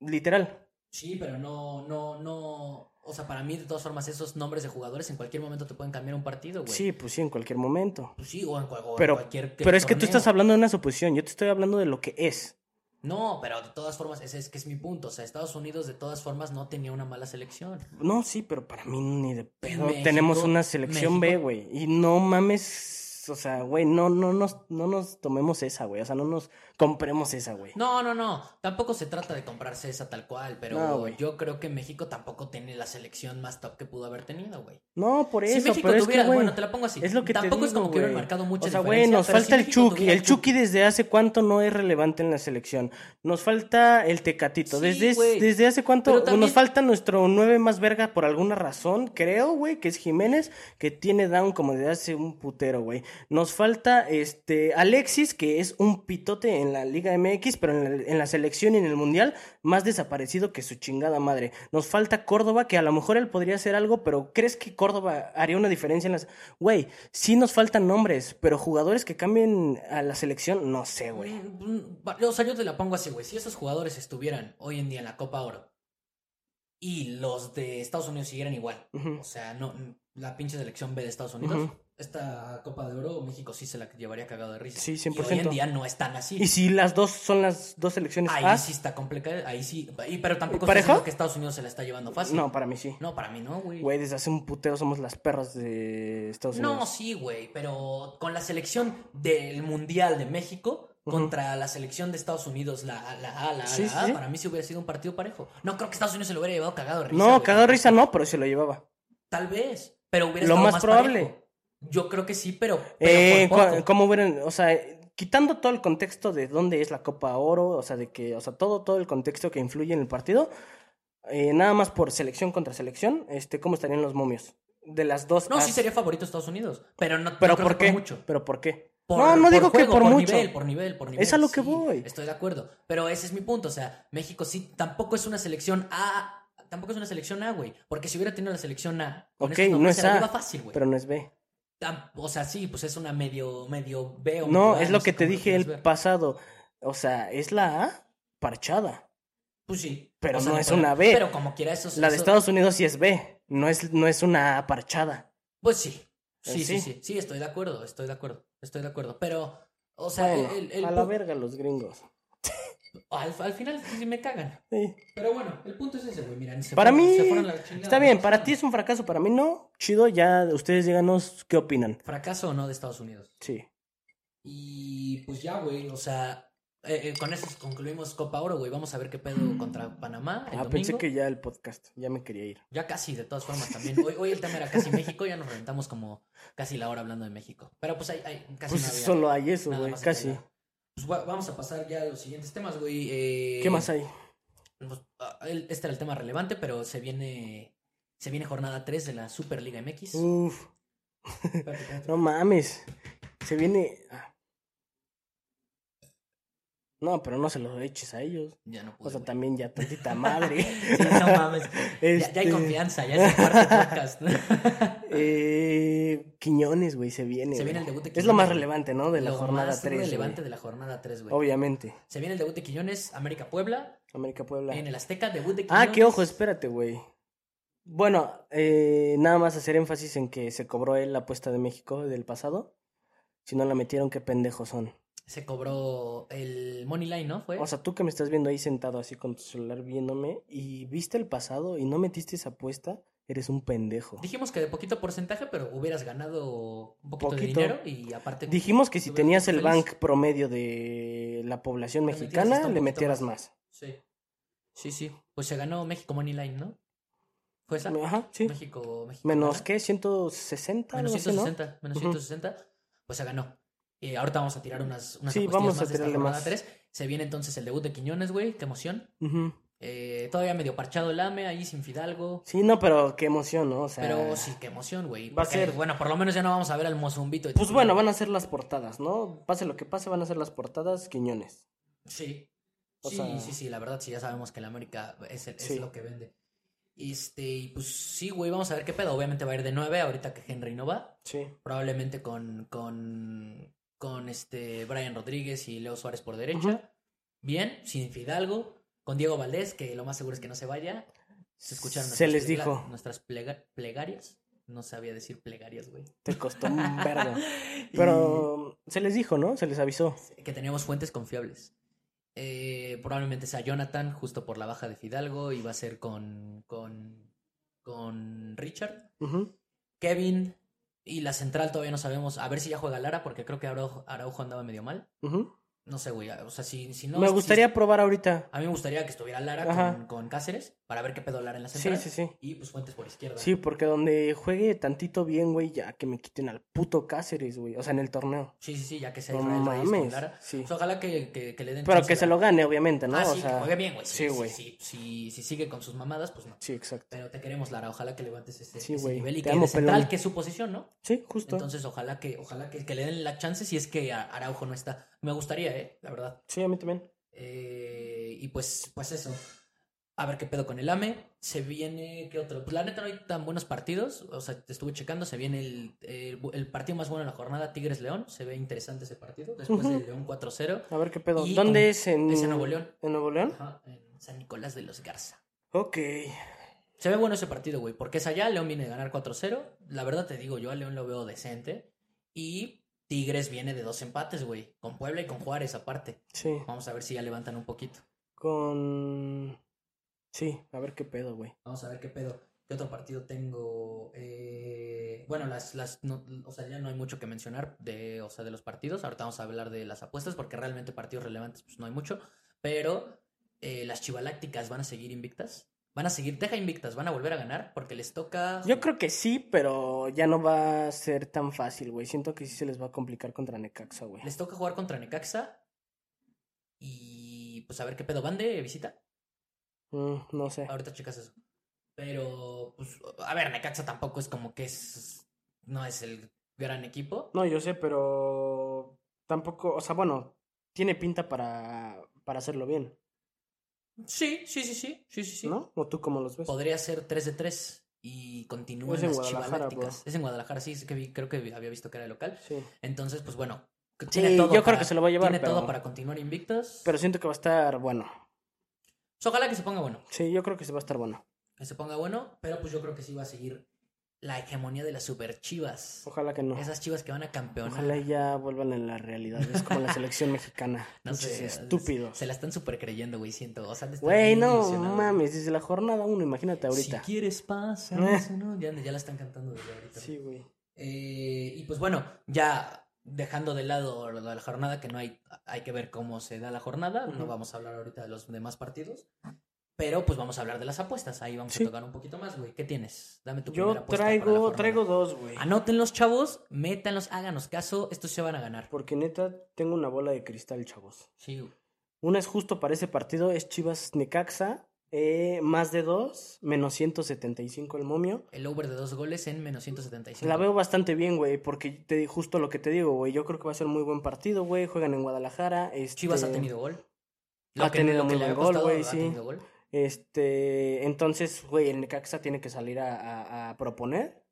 literal. Sí, pero no, no, no. O sea, para mí, de todas formas, esos nombres de jugadores en cualquier momento te pueden cambiar un partido, güey. Sí, pues sí, en cualquier momento. Pues sí, o en, cualquier. pero es que tú estás hablando de una suposición, yo te estoy hablando de lo que es. No, pero de todas formas, ese es que es mi punto. O sea, Estados Unidos de todas formas no tenía una mala selección. No, sí, pero para mí ni de pedo. México- Tenemos una selección B, güey. Y no mames, o sea, güey, no, no, nos, no nos tomemos esa, güey. O sea, no nos compremos esa, güey. No, no, no. Tampoco se trata de comprarse esa tal cual, pero No, yo creo que México tampoco tiene la selección más top que pudo haber tenido, güey. No, por Si eso, México pero es tuviera, que, güey, bueno, te la pongo así. es lo que te Tampoco es digo, como que hubieran güey. marcado mucha O sea, güey, nos falta si el Chucky. El Chucky desde hace cuánto no es relevante en la selección. Nos falta el Tecatito. Sí, desde, desde hace cuánto también- nos falta nuestro nueve más verga por alguna razón, creo, güey, que es Jiménez, que tiene down como desde hace un putero, güey. Nos falta este Alexis, que es un pitote en la Liga MX, pero en la, en la selección y en el Mundial, más desaparecido que su chingada madre. Nos falta Córdoba, que a lo mejor él podría hacer algo, pero ¿crees que Córdoba haría una diferencia en las... Güey, sí nos faltan nombres, pero jugadores que cambien a la selección, no sé, güey. Mm, mm, O sea, yo te la pongo así, güey. Si esos jugadores estuvieran hoy en día en la Copa Oro y los de Estados Unidos siguieran igual, o sea, no la pinche selección B de Estados Unidos. Esta Copa de Oro, México sí se la llevaría cagado de risa. Sí, Y 100%. hoy en día no están así. Y si las dos son las dos selecciones Ahí A, sí está complicado, ahí sí. y- pero tampoco ¿Parejo? diciendo que Estados Unidos se la está llevando fácil. no, para mí sí. No, para mí no, güey. Güey, desde hace un putero somos las perras de Estados No, Unidos. sí, güey, pero con la selección del Mundial de México contra la selección de Estados Unidos, la, la A, la A, Sí, la A, sí. para mí sí hubiera sido un partido parejo. No creo que Estados Unidos se lo hubiera llevado cagado de risa. No, cagado de risa no, pero se lo llevaba. Tal vez, pero hubiera Lo estado más probable. parejo. Yo creo que sí, pero, pero Eh, por poco. ¿Cómo hubieran, o sea, quitando todo el contexto de dónde es la Copa Oro, o sea, de que, o sea, todo, todo el contexto que influye en el partido, eh, nada más por selección contra selección, este, ¿cómo estarían los momios? De las dos. No, As- sí sería favorito Estados Unidos, pero no, no Pero creo ¿por que qué? mucho. ¿Pero por qué? Por- no, no digo que por, mucho. nivel, por nivel, por nivel. Es a lo que voy. Estoy de acuerdo. Pero ese es mi punto. O sea, México sí tampoco es una selección A. Tampoco es una selección A, güey. Porque si hubiera tenido la selección A. con Ok, no es A, fácil, güey. Pero no es B. O sea, sí, pues es una medio, medio B o No, es lo que te dije el ver. pasado. O sea, es la A parchada. Pues sí. Pero O sea, no es pero- una B. Pero como quiera eso. La de Estados Unidos sí es B. No es, no es una A parchada. Pues sí. Sí, sí, sí. sí. Sí, estoy de acuerdo. Estoy de acuerdo. Estoy de acuerdo. Pero, o sea, Bueno, el, el- a la verga los gringos. Al, al final sí me cagan. Sí. Pero bueno, el punto es ese, güey. Mira, se Para fueron- mí, se fueron a la chingada, está bien, ¿no? para ti es un fracaso, para mí no. Chido, ya ustedes díganos qué opinan. ¿Fracaso o no de Estados Unidos? Sí. Y pues ya, güey, o sea, eh, eh, con eso concluimos Copa Oro, güey. Vamos a ver qué pedo contra Panamá. El Ah, domingo. pensé que ya el podcast, ya me quería ir. Ya casi, de todas formas también. Hoy, hoy el tema era casi México, ya nos reventamos como casi la hora hablando de México. Pero pues hay, hay casi Pues no había solo hay eso, güey, casi. Pues va- vamos a pasar ya a los siguientes temas, güey. Eh, ¿Qué más hay? pues, ah, este era el tema relevante, pero se viene se viene jornada 3 de la Superliga MX. Uf, *laughs* no mames. Se viene. ah. No, pero no se lo eches a ellos. Ya no pude. O sea, güey. también ya tantita *laughs* madre. Sí, no mames. Ya, ya hay Este- confianza, ya es el cuarto podcast. *laughs* Eh, Quiñones, güey, se viene. Se güey. viene el debut de Es lo más Quiñones, relevante, ¿no? De la Lo jornada más 3. relevante de la jornada 3, güey. Obviamente. Se viene el debut de Quiñones, América Puebla, América Puebla. en el Azteca, debut de Quiñones. Ah, que ojo, espérate, güey. Bueno, eh, nada más hacer énfasis en que se cobró él la apuesta de México del pasado. Si no la metieron, qué pendejos son. Se cobró el Money Line, ¿no? Fue. O sea, tú que me estás viendo ahí sentado así con tu celular viéndome y viste el pasado y no metiste esa apuesta, eres un pendejo. Dijimos que de poquito porcentaje, pero hubieras ganado un poquito, Poquito. de dinero y aparte. Dijimos que si tenías el feliz. bank promedio de la población mexicana, le metieras más. más. Sí. Sí, sí. Pues se ganó México Money Line, ¿no? ¿Fue esa? Ajá, sí. México, México. Menos que 160, Menos algo así, ¿no? 160. Menos Ujú. 160. Pues se ganó. Eh, ahorita vamos a tirar unas, unas Sí, vamos a más de esta tirarle jornada más. 3. Se viene entonces el debut de Quiñones, güey. Qué emoción. Eh, todavía medio parchado el AME, ahí sin Fidalgo. Sí, no, pero qué emoción, ¿no? O sea, Pero sí, qué emoción, güey. Va a ser- Bueno, por lo menos ya no vamos a ver al Mozumbito. Pues bueno, van a ser las portadas, ¿no? Pase lo que pase, van a ser las portadas Quiñones. Sí. O sí, sea- sí, sí, la verdad, sí, ya sabemos que el América es, el- es Sí. lo que vende. Este, y pues sí, güey, vamos a ver qué pedo. Obviamente va a ir de 9 ahorita que Henry no va. Sí. Probablemente con, con, con este Brian Rodríguez y Leo Suárez por derecha. Bien, sin Fidalgo. Con Diego Valdés, que lo más seguro es que no se vaya. Se escucharon Se les dijo. Nuestras plega- plegarias. No sabía decir plegarias, güey. Te costó un *laughs* vergo. Y- Pero se les dijo, ¿no? Se les avisó. que teníamos fuentes confiables. Eh, probablemente sea Jonathan, justo por la baja de Fidalgo, y va a ser con, con, con Richard. Kevin y la central todavía no sabemos. A ver si ya juega Lara, porque creo que Araujo, Araujo andaba medio mal. No sé, güey. O sea, si, si no. Me si- gustaría probar ahorita. a mí me gustaría que estuviera Lara con, con Cáceres para ver qué pedo Lara en la Sí, central. sí, sí. Y pues Fuentes por izquierda. Sí, porque donde juegue tantito bien, güey, ya que me quiten al puto Cáceres, güey. O sea, en el torneo. sí, sí, sí, ya que sea No mames, Lara. sí. Pues ojalá que, que- que le den Pero que se lo gane, obviamente, ¿no? Ah, o sí, sea, que juegue bien, güey. Sí, güey. Sí, sí, si sigue con sus mamadas, pues no. Sí, exacto. Pero te queremos, Lara. Ojalá que levantes ese, Sí, ese nivel y Te que amo, de central, pelón. que es su posición, ¿no? Sí, justo. Entonces, ojalá que, ojalá que, que le den la chance si es que Araujo no está. Me gustaría, ¿eh? La verdad. Sí, a mí también. Eh, y pues, pues eso. A ver qué pedo con el AME. Se viene, ¿qué otro? Pues la neta no hay tan buenos partidos. O sea, te estuve checando. Se viene el, el, el partido más bueno de la jornada, Tigres-León. Se ve interesante ese partido. Después Ujú. del León 4-0. A ver qué pedo. Y ¿Dónde es? En... es en Nuevo León. ¿En Nuevo León? Ajá, en San Nicolás de los Garza. Ok. Se ve bueno ese partido, güey, porque es allá, León viene a ganar 4-0. La verdad te digo, yo a León lo veo decente. Y Tigres viene de dos empates, güey, con Puebla y con Juárez aparte. Sí. Vamos a ver si ya levantan un poquito. Con... Sí, a ver qué pedo, güey. Vamos a ver qué pedo. ¿Qué otro partido tengo? Eh, bueno, las, las, no- o sea, ya no hay mucho que mencionar de, o sea, de los partidos. Ahorita vamos a hablar de las apuestas porque realmente partidos relevantes pues no hay mucho. Pero eh, las chivalácticas van a seguir invictas. Van a seguir, deja invictas, van a volver a ganar porque les toca... Yo creo que sí, pero ya no va a ser tan fácil, güey. Siento que sí se les va a complicar contra Necaxa, güey. Les toca jugar contra Necaxa. Y pues a ver qué pedo van de visita. Mm, no sé. Ahorita checas eso. Pero, pues, a ver, Necaxa tampoco es como que es. No es el gran equipo. No, yo sé, pero tampoco, o sea, bueno, tiene pinta para, para hacerlo bien, Sí, sí, sí, sí. Sí, sí, sí. ¿no? ¿O tú cómo los ves? Podría ser 3 de 3 y continúan Es en las Guadalajara. Es en Guadalajara, sí, es que vi- creo que había visto que era local. Sí. Entonces, pues bueno. Sí, tiene todo yo creo que se lo va a llevar, Tiene pero- todo para continuar invictos. Pero siento que va a estar bueno. Ojalá que se ponga bueno. Sí, yo creo que se va a estar bueno. Que se ponga bueno, pero pues yo creo que sí va a seguir la hegemonía de las super chivas. Ojalá que no. Esas chivas que van a campeonar. Ojalá ya vuelvan en la realidad. Es como la selección *laughs* mexicana. No sé, estúpidos. Se la están super creyendo, güey, siento. O sea, Güey, no mames, desde la jornada uno, imagínate ahorita. Si quieres pasa, *laughs* ¿no? Ya, ya la están cantando desde ahorita. Sí, güey. Eh, y pues bueno, ya dejando de lado lo de la jornada, que no hay, hay que ver cómo se da la jornada. No vamos a hablar ahorita de los demás partidos. Pero pues vamos a hablar de las apuestas. Ahí vamos Sí. a tocar un poquito más, güey. ¿Qué tienes? Dame tu Yo primera apuesta traigo, traigo dos, güey. Anótenlos, chavos. Métanlos, háganos caso. Estos se van a ganar. Porque neta, tengo una bola de cristal, chavos. Sí, güey. Una es justo para ese partido, es Chivas Necaxa. Eh, más de dos, menos 175 el momio. El over de dos goles en menos 175. La veo bastante bien, güey, porque te di justo lo que te digo, güey. Yo creo que va a ser muy buen partido, güey. Juegan en Guadalajara. Este, Chivas ha tenido gol. ha tenido muy buen gol, güey, sí. gol. Este, entonces, güey, el Necaxa tiene que salir a, a- a proponer.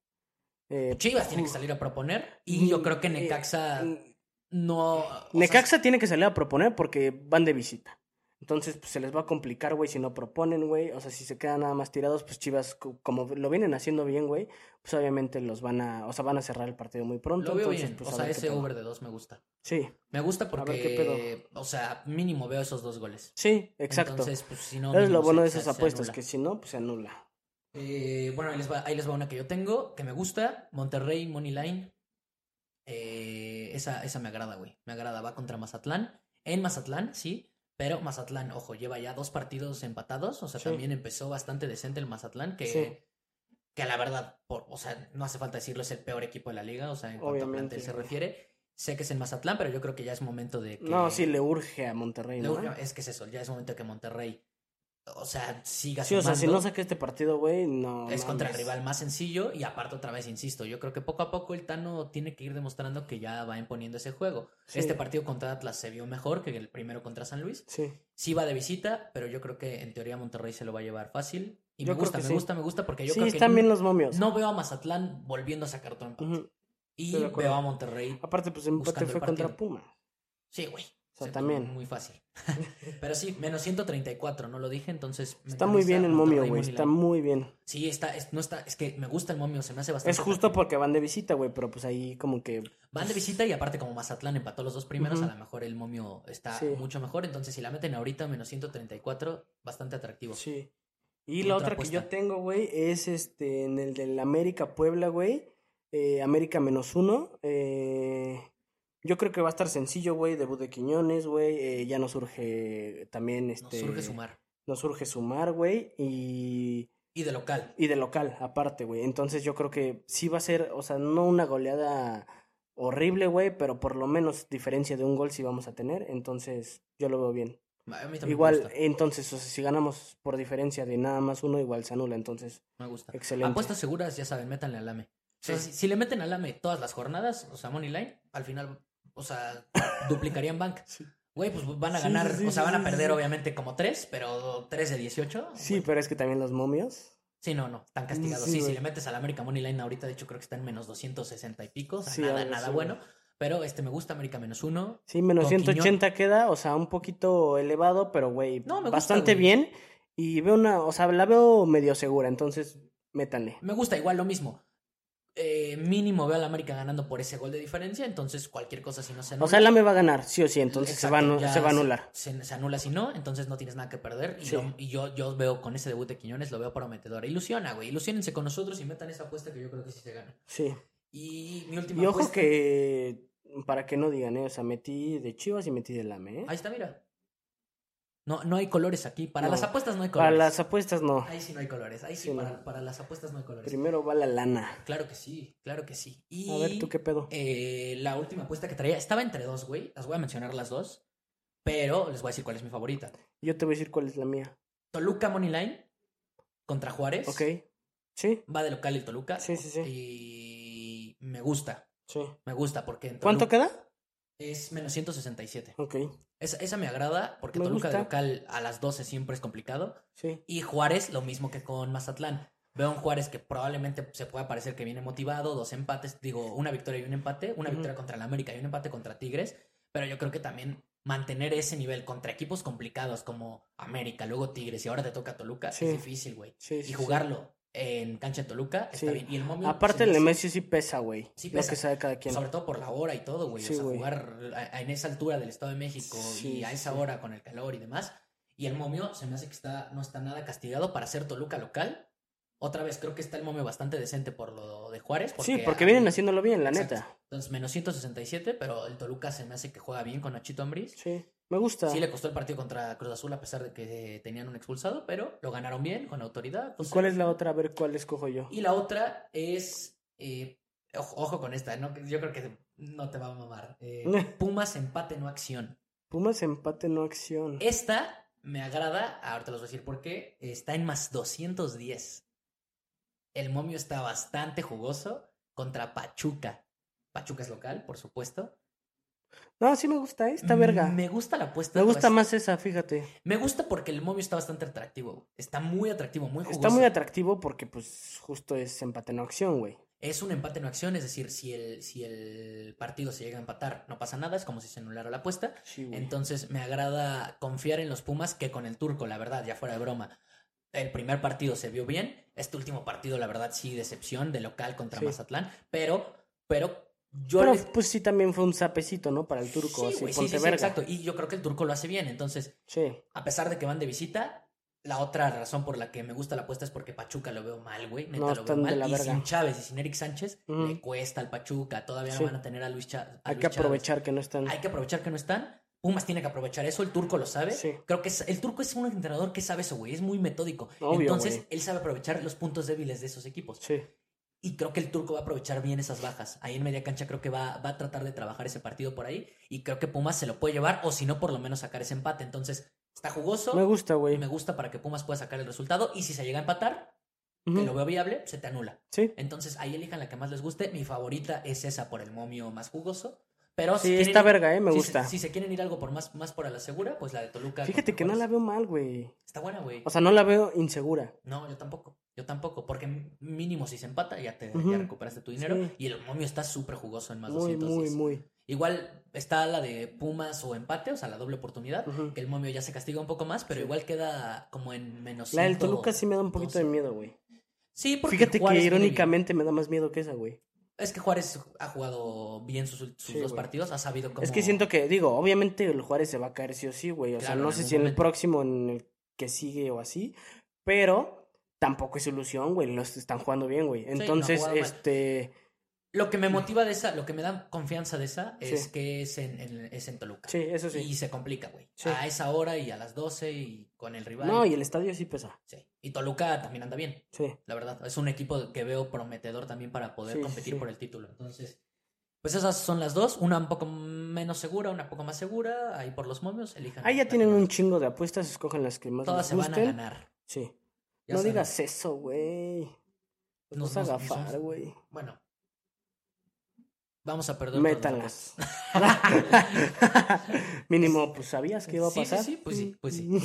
Eh, Chivas tiene que salir a proponer. Y yo creo que eh, Necaxa eh, no. sea, Necaxa tiene que salir a proponer porque van de visita. Entonces, pues se les va a complicar, güey, si no proponen, güey. O sea, si se quedan nada más tirados, pues Chivas, co- como lo vienen haciendo bien, güey, pues obviamente los van a, o sea, van a cerrar el partido muy pronto. Lo veo entonces, bien. pues, o sea, ese pedo. over de dos me gusta. Sí, Me gusta ver qué porque. O sea, mínimo veo esos dos goles. sí, exacto. Entonces, pues si no. es lo bueno se- de esas se apuestas, que si no, pues se anula. Eh, bueno, ahí les, va, ahí les va una que yo tengo, que me gusta. Monterrey, Money Line. Eh, esa, esa me agrada, güey. Me agrada. Va contra Mazatlán. En Mazatlán, sí. Pero Mazatlán, ojo, lleva ya dos partidos empatados. O sea, Sí. también empezó bastante decente el Mazatlán. Que, Sí. que la verdad, por, o sea, no hace falta decirlo, es el peor equipo de la liga. O sea, en cuanto a plantel se refiere. Sé que es en Mazatlán, pero yo creo que ya es momento de que... No, sí, le urge a Monterrey, le ¿no? urge- es que es eso, ya es momento de que Monterrey, o sea, siga Sí, o sea, si no saca este partido, güey, no. Es contra el rival más sencillo y aparte otra vez, insisto, yo creo que poco a poco el Tano tiene que ir demostrando que ya va imponiendo ese juego. Sí. Este partido contra Atlas se vio mejor que el primero contra San Luis. Sí. Sí va de visita, pero yo creo que en teoría Monterrey se lo va a llevar fácil. Y Yo me gusta, me sí. gusta, me gusta porque yo sí, creo que están bien los momios. no veo a Mazatlán volviendo a sacar otro empate. Y veo a Monterrey. Aparte, pues el empate el fue contra. Puma. Sí, güey. Sea, también. Muy fácil. *laughs* pero sí, menos 134, no lo dije, entonces. Está muy bien el momio, güey. Está muy bien. Sí, está, es, no está, es que me gusta el momio, se me hace bastante. Es justo porque van de visita, güey, pero pues ahí como que. Van de visita y aparte como Mazatlán empató los dos primeros, a lo mejor el momio está Sí. mucho mejor. Entonces si la meten ahorita menos 134, bastante atractivo. Sí. Y la Otra otra que yo tengo, güey, es este en el del América Puebla, güey. Eh, América menos uno. Eh, yo creo que va a estar sencillo, güey. Debut de Quiñones, güey. Eh, ya nos surge también Nos este. surge sumar. Nos surge sumar, güey. Y. Y de local. Y de local, aparte, güey. Entonces yo creo que sí va a ser, o sea, no una goleada horrible, güey, pero por lo menos diferencia de un gol sí vamos a tener. Entonces yo lo veo bien. A mí también me Igual, gusta. entonces, o sea, si ganamos por diferencia de nada más uno, igual se anula. Entonces, Me gusta. excelente. Apuestas seguras, ya saben, métanle al AME. O sea, Sí. si, si le meten al AME todas las jornadas, o sea, Money Line, al final, o sea, duplicarían bank. *laughs* Sí. Güey, pues van a ganar, sí, o sea, van a perder obviamente como tres, pero tres de 18. Sí, güey. pero es que también los momios. Sí, no, no, están castigados. Sí, si le metes al América Money Line ahorita, de hecho, creo que está en menos 260 y pico. O sea, nada, nada bueno. Pero este me gusta América menos uno. Sí, menos Con 180 queda, o sea, un poquito elevado, pero, güey, No, me gusta, bastante güey. bien. Y veo una, o sea, la veo medio segura, entonces, métanle. Me gusta igual lo mismo. Eh, mínimo veo al América ganando por ese gol de diferencia, entonces cualquier cosa si no se O sea, el AME va a ganar, sí o sí, entonces se, va, se va a anular. Se, se anula si no, entonces no tienes nada que perder. Y, Sí. lo- y yo, yo veo con ese debut de Quiñones, lo veo prometedor. Ilusiona, güey. Ilusionense con nosotros y metan esa apuesta que yo creo que sí se gana. Sí. Y mi última Y ojo apuesta- que, para que no digan, ¿eh? O sea, metí de Chivas y metí del AME, ¿eh? Ahí está, mira. No, no hay colores aquí. Para No. las apuestas no hay colores. Para las apuestas no. Ahí sí no hay colores. Ahí sí, Sí, para, no. para las apuestas no hay colores. Primero va la lana. Claro que sí, claro que sí. Y A ver, ¿tú qué pedo? eh, la última apuesta que traía estaba entre dos, güey. Las voy a mencionar las dos. Pero les voy a decir cuál es mi favorita. Yo te voy a decir cuál es la mía. Toluca Money Line contra Juárez. ¿Ok? ¿Sí? Va de local el Toluca. Sí, sí, sí. Y me gusta. Sí. Me gusta porque en ¿Cuánto queda? Es menos 167. Ok. Esa, esa me agrada porque Me Toluca de local a las 12 siempre es complicado. Sí. Y Juárez, lo mismo que con Mazatlán. Veo un Juárez que probablemente se pueda parecer que viene motivado, dos empates, digo, una victoria y un empate, una victoria contra el América y un empate contra Tigres, pero yo creo que también mantener ese nivel contra equipos complicados como América, luego Tigres y ahora te toca Toluca Sí. es difícil, güey. Sí, Y sí, jugarlo en cancha de Toluca está Sí. bien. Y el momio Aparte, el Nemesio sí pesa, güey. Sí Lo que sabe cada quien. sobre todo por la hora y todo, güey. Sí, o sea, jugar a- a- en esa altura del Estado de México Sí, y a esa hora con el calor y demás. Y el momio se me hace que está, no está nada castigado para ser Toluca local. Otra vez, creo que está el momio bastante decente por lo de Juárez. sí, porque vienen haciéndolo bien, la Exacto. neta. Entonces, menos 167, pero el Toluca se me hace que juega bien con Nachito Ambriz. Sí. Me gusta. Sí le costó el partido contra Cruz Azul a pesar de que tenían un expulsado, pero lo ganaron bien, con autoridad. ¿Y Entonces, cuál es la otra? A ver cuál escojo yo. y la otra es. eh, ojo, ojo con esta, ¿no? yo creo que no te va a mamar. Eh, *laughs* Pumas empate no acción. Pumas empate, no acción. Esta me agrada, ahorita les voy a decir por qué. Está en más 210. El momio está bastante jugoso contra Pachuca. Pachuca es local, por supuesto. No, sí me gusta, ¿eh? Esta verga. Me, Me gusta la apuesta. gusta pues, más esa, fíjate. Me gusta porque el momio está bastante atractivo. Está muy atractivo, muy jugoso. Está muy atractivo porque, pues, justo es empate, no acción, güey. Es un empate no acción, es decir, si el, si el partido se llega a empatar, no pasa nada, es como si se anulara la apuesta. Sí. Entonces me agrada confiar en los Pumas que con el turco, la verdad, ya fuera de broma. El primer partido se vio bien, este último partido, la verdad, sí, decepción de local contra Sí. Mazatlán, pero, pero yo Pero, pues sí, también fue un sapecito, ¿no? Para el turco, Sí, así, sí, sí, exacto. Y yo creo que el turco lo hace bien. Entonces, Sí. a pesar de que van de visita, la otra razón por la que me gusta la apuesta es porque Pachuca lo veo mal, güey. Neta No, lo veo mal. la y verga. sin Chávez y sin Eric Sánchez, le cuesta al Pachuca. Todavía no van a tener a Luis, a Hay Luis que Chávez. aprovechar que no están. Hay que aprovechar que no están. Pumas tiene que aprovechar eso, el turco lo sabe. Sí. Creo que es- el turco es un entrenador que sabe eso, güey. Es muy metódico. Obvio, Entonces, güey. él sabe aprovechar los puntos débiles de esos equipos. Sí. Y creo que el turco va a aprovechar bien esas bajas. Ahí en media cancha creo que va, va a tratar de trabajar ese partido por ahí. Y creo que Pumas se lo puede llevar, o si no, por lo menos sacar ese empate. Entonces, está jugoso. Me gusta, güey. Me gusta para que Pumas pueda sacar el resultado. Y si se llega a empatar, que lo veo viable, se te anula. Sí. Entonces ahí elijan la que más les guste. Mi favorita es esa por el momio más jugoso. Pero si Sí, quieren está ir- verga, eh, me si gusta. Se, si se quieren ir algo por más, más por a la segura, pues la de Toluca. Fíjate que no la veo mal, güey. Está buena, güey. O sea, no la veo insegura. No, yo tampoco. Yo tampoco. Porque mínimo si se empata, ya te ya recuperaste tu dinero. Sí. Y el momio está súper jugoso en más Muy, 210. muy, muy. Igual está la de Pumas o empate, o sea, la doble oportunidad. Que el momio ya se castiga un poco más, pero Sí. igual queda como en menos. La del Toluca sí me da un poquito de 12. miedo, güey. Sí, porque Fíjate que irónicamente me da más miedo que esa, güey. Es que Juárez ha jugado bien sus, sus Sí, dos güey. partidos, ha sabido cómo... Es que siento que, digo, obviamente el Juárez se va a caer sí o sí, güey. O sea, no sé si en el próximo, en el que sigue o así, pero tampoco es ilusión, güey. Los están jugando bien, güey. Entonces, mal. Lo que me motiva de esa, lo que me da confianza de esa es Sí. que es en, en- es en Toluca. Sí, eso sí. Y se complica, güey. Sí. A esa hora y a las 12 y con el rival. No, y el estadio sí pesa. Sí. Y Toluca también anda bien, Sí. la verdad. Es un equipo que veo prometedor también para poder Sí, competir por el título. Entonces, pues esas son las dos. Una un poco menos segura, una poco más segura. Ahí por los momios, elijan. Ahí ya tienen un chingo de apuestas, escogen las que más Todas les se van a ganar. Sí. Ya no saben. digas eso, güey. Nos Nos- nos- gafar, nos- güey. Bueno. Vamos a perder. Métanlas. *laughs* Mínimo, pues sabías que iba a Sí, sí, pasar. sí, pues sí, pues sí. *laughs*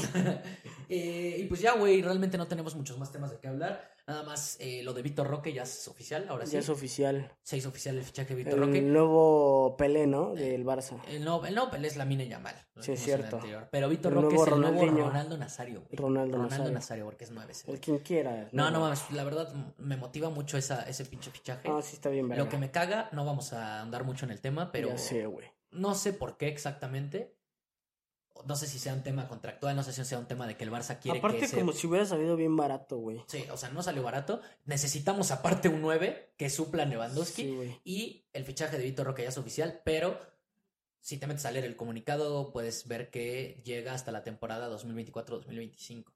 *laughs* Eh, y pues ya, güey, realmente no tenemos muchos más temas de qué hablar. Nada más eh, lo de Víctor Roque ya es oficial, ahora sí. Ya es oficial. Se hizo oficial el fichaje de Víctor El Roque. nuevo Pelé, ¿no? Del Barça. El no, el no Pelé es la mina Yamal. Sí, es el cierto. anterior. Pero Víctor El Roque nuevo es el nuevo. Ronaldo Nazario. güey. Ronaldo Ronaldo Nazario. Nazario, porque es nueve. El quien quiera. No, no mames, la verdad me motiva mucho esa, ese pinche fichaje. Ah, sí está bien, verga. Lo que me caga, no vamos a andar mucho en el tema, pero Ya sé, güey. no sé por qué exactamente. No sé si sea un tema contractual, no sé si sea un tema de que el Barça quiere Aparte, que ese- como si hubiera salido bien barato, güey. Sí, o sea, no salió barato. Necesitamos aparte un 9 que supla a Lewandowski Sí, y el fichaje de Víctor Roque ya es oficial, pero si te metes a leer el comunicado puedes ver que llega hasta la temporada 2024-2025.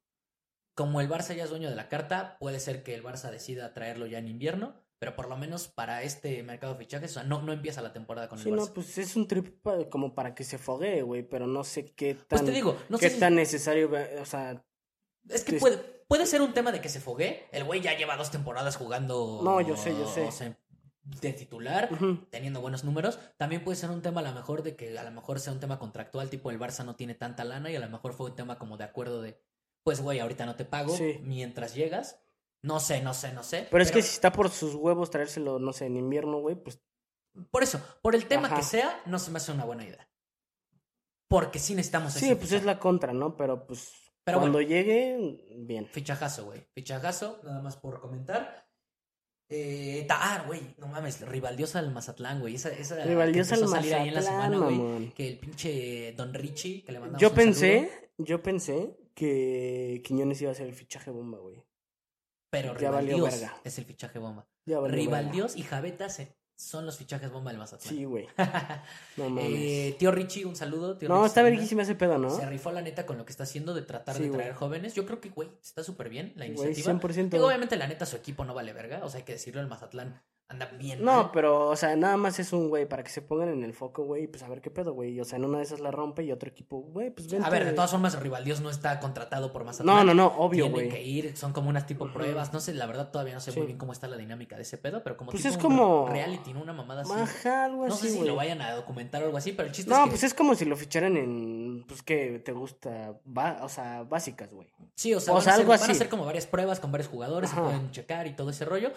Como el Barça ya es dueño de la carta, puede ser que el Barça decida traerlo ya en invierno, pero por lo menos para este mercado de fichajes, o sea, no, no empieza la temporada con Sí, el Barça. no, pues es un trip pa- como para que se foguee, güey, pero no sé qué tan, pues te digo, no qué sé si- tan necesario, o sea, Es que Es- puede, puede ser un tema de que se fogue. El güey ya lleva dos temporadas jugando. No, yo sé, yo sé. o sea, de titular, teniendo buenos números. También puede ser un tema a lo mejor de que a lo mejor sea un tema contractual, tipo el Barça no tiene tanta lana y a lo mejor fue un tema como de acuerdo de, pues güey, ahorita no te pago Sí. mientras llegas. No sé, no sé, no sé. pero es que si está por sus huevos traérselo, no sé, en invierno, güey, pues Por eso, por el tema Ajá. que sea, no se me hace una buena idea. Porque sí necesitamos sí, ese pues es la contra, ¿no? Pero pues Pero cuando bueno. llegue, bien. Fichajazo, güey. Fichajazo, nada más por comentar. Eh, ah, güey, no mames, rivaldiosa al Mazatlán, güey. Esa, esa Rivaldiosa al salir ahí en la Mazatlán, semana, güey. Que el pinche Don Richie, que le mandamos Yo un pensé, saludo, yo pensé que Quiñones iba a ser el fichaje bomba, güey. Pero Rivaldios es el fichaje bomba. Rivaldios y Javeta se- son los fichajes bomba del Mazatlán. Sí, güey. *laughs* No mames. Eh, tío Richie, un saludo. Tío no, Richie está verguísima ese pedo, ¿no? Se rifó la neta con lo que está haciendo de tratar Sí, de güey. traer jóvenes. Yo creo que, güey, está súper bien la Güey, iniciativa. 100%. Digo, obviamente, la neta, su equipo no vale verga. O sea, hay que decirlo, el Mazatlán anda bien. No, mal. pero, o sea, nada más es un güey para que se pongan en el foco, güey, y pues a ver qué pedo, güey. O sea, en una de esas la rompe y otro equipo, güey, pues vente. A ver, de todas formas, Rivaldios no está contratado por Mazatlán. No, no, no, obvio, Tienen güey. que ir, son como unas tipo pruebas. No sé, la verdad todavía no sé Sí. muy bien cómo está la dinámica de ese pedo, pero como Pues tipo es un como- reality, ¿no? Una mamada así. Ajá, algo No así, sé si lo vayan a documentar o algo así, pero el chiste No, es que. pues es como si lo ficharan en, pues que te gusta, o sea, básicas, güey. Sí, o sea, o van, sea, a ser, algo van a así. hacer como varias pruebas con varios jugadores, se pueden checar y todo ese rollo.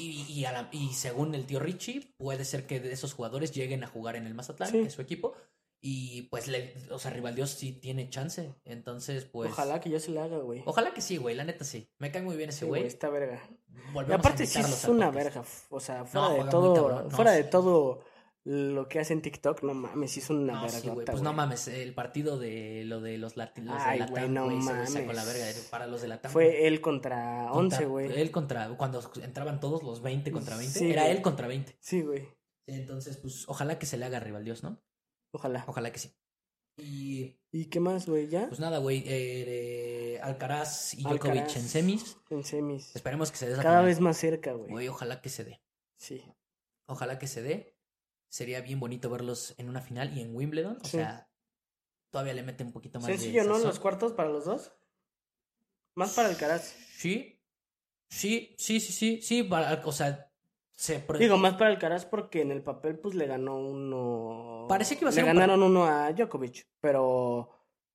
Y, y, a la- y según el tío Richie, puede ser que de esos jugadores lleguen a jugar en el Mazatlán, Sí. que es su equipo. Y pues, le, o sea, Rivaldios sí tiene chance. Entonces, pues. Ojalá que ya se le haga, güey. Ojalá que sí, güey, la neta sí. Me cae muy bien ese Sí, güey. está verga. Volvemos Y a aparte sí invitarlos es una podcast. verga, o sea, fuera No, de todo, no, fuera sí. de todo lo que hace en TikTok, no mames, es una No, sí. Pues no mames, el partido de lo de los latinos de Ay, la güey, no güey, ese güey sacó la mames. verga para los de la Fue él contra 11, güey. Él contra, cuando entraban todos los 20 contra 20, Sí, era él contra 20. Sí, güey. Entonces, pues, ojalá que se le haga rival Dios, ¿no? Ojalá. Ojalá que sí. Y ¿Y qué más, güey? ¿Ya? pues nada, güey. eh, Alcaraz y Djokovic Alcaraz en semis. En semis. Esperemos que se dé esa Cada final. vez más cerca, güey. Güey, ojalá que se dé. Sí. Ojalá que se dé. Sería bien bonito verlos en una final y en Wimbledon. O Sí. sea, todavía le mete un poquito más de Sencillo, ¿no? Los cuartos para los dos. Más para Alcaraz. Sí, sí, sí, sí, sí, sí, para- o sea, se Digo, más para Alcaraz porque en el papel pues le ganó uno. Parecía que iba a Le ser un par- ganaron uno a Djokovic, pero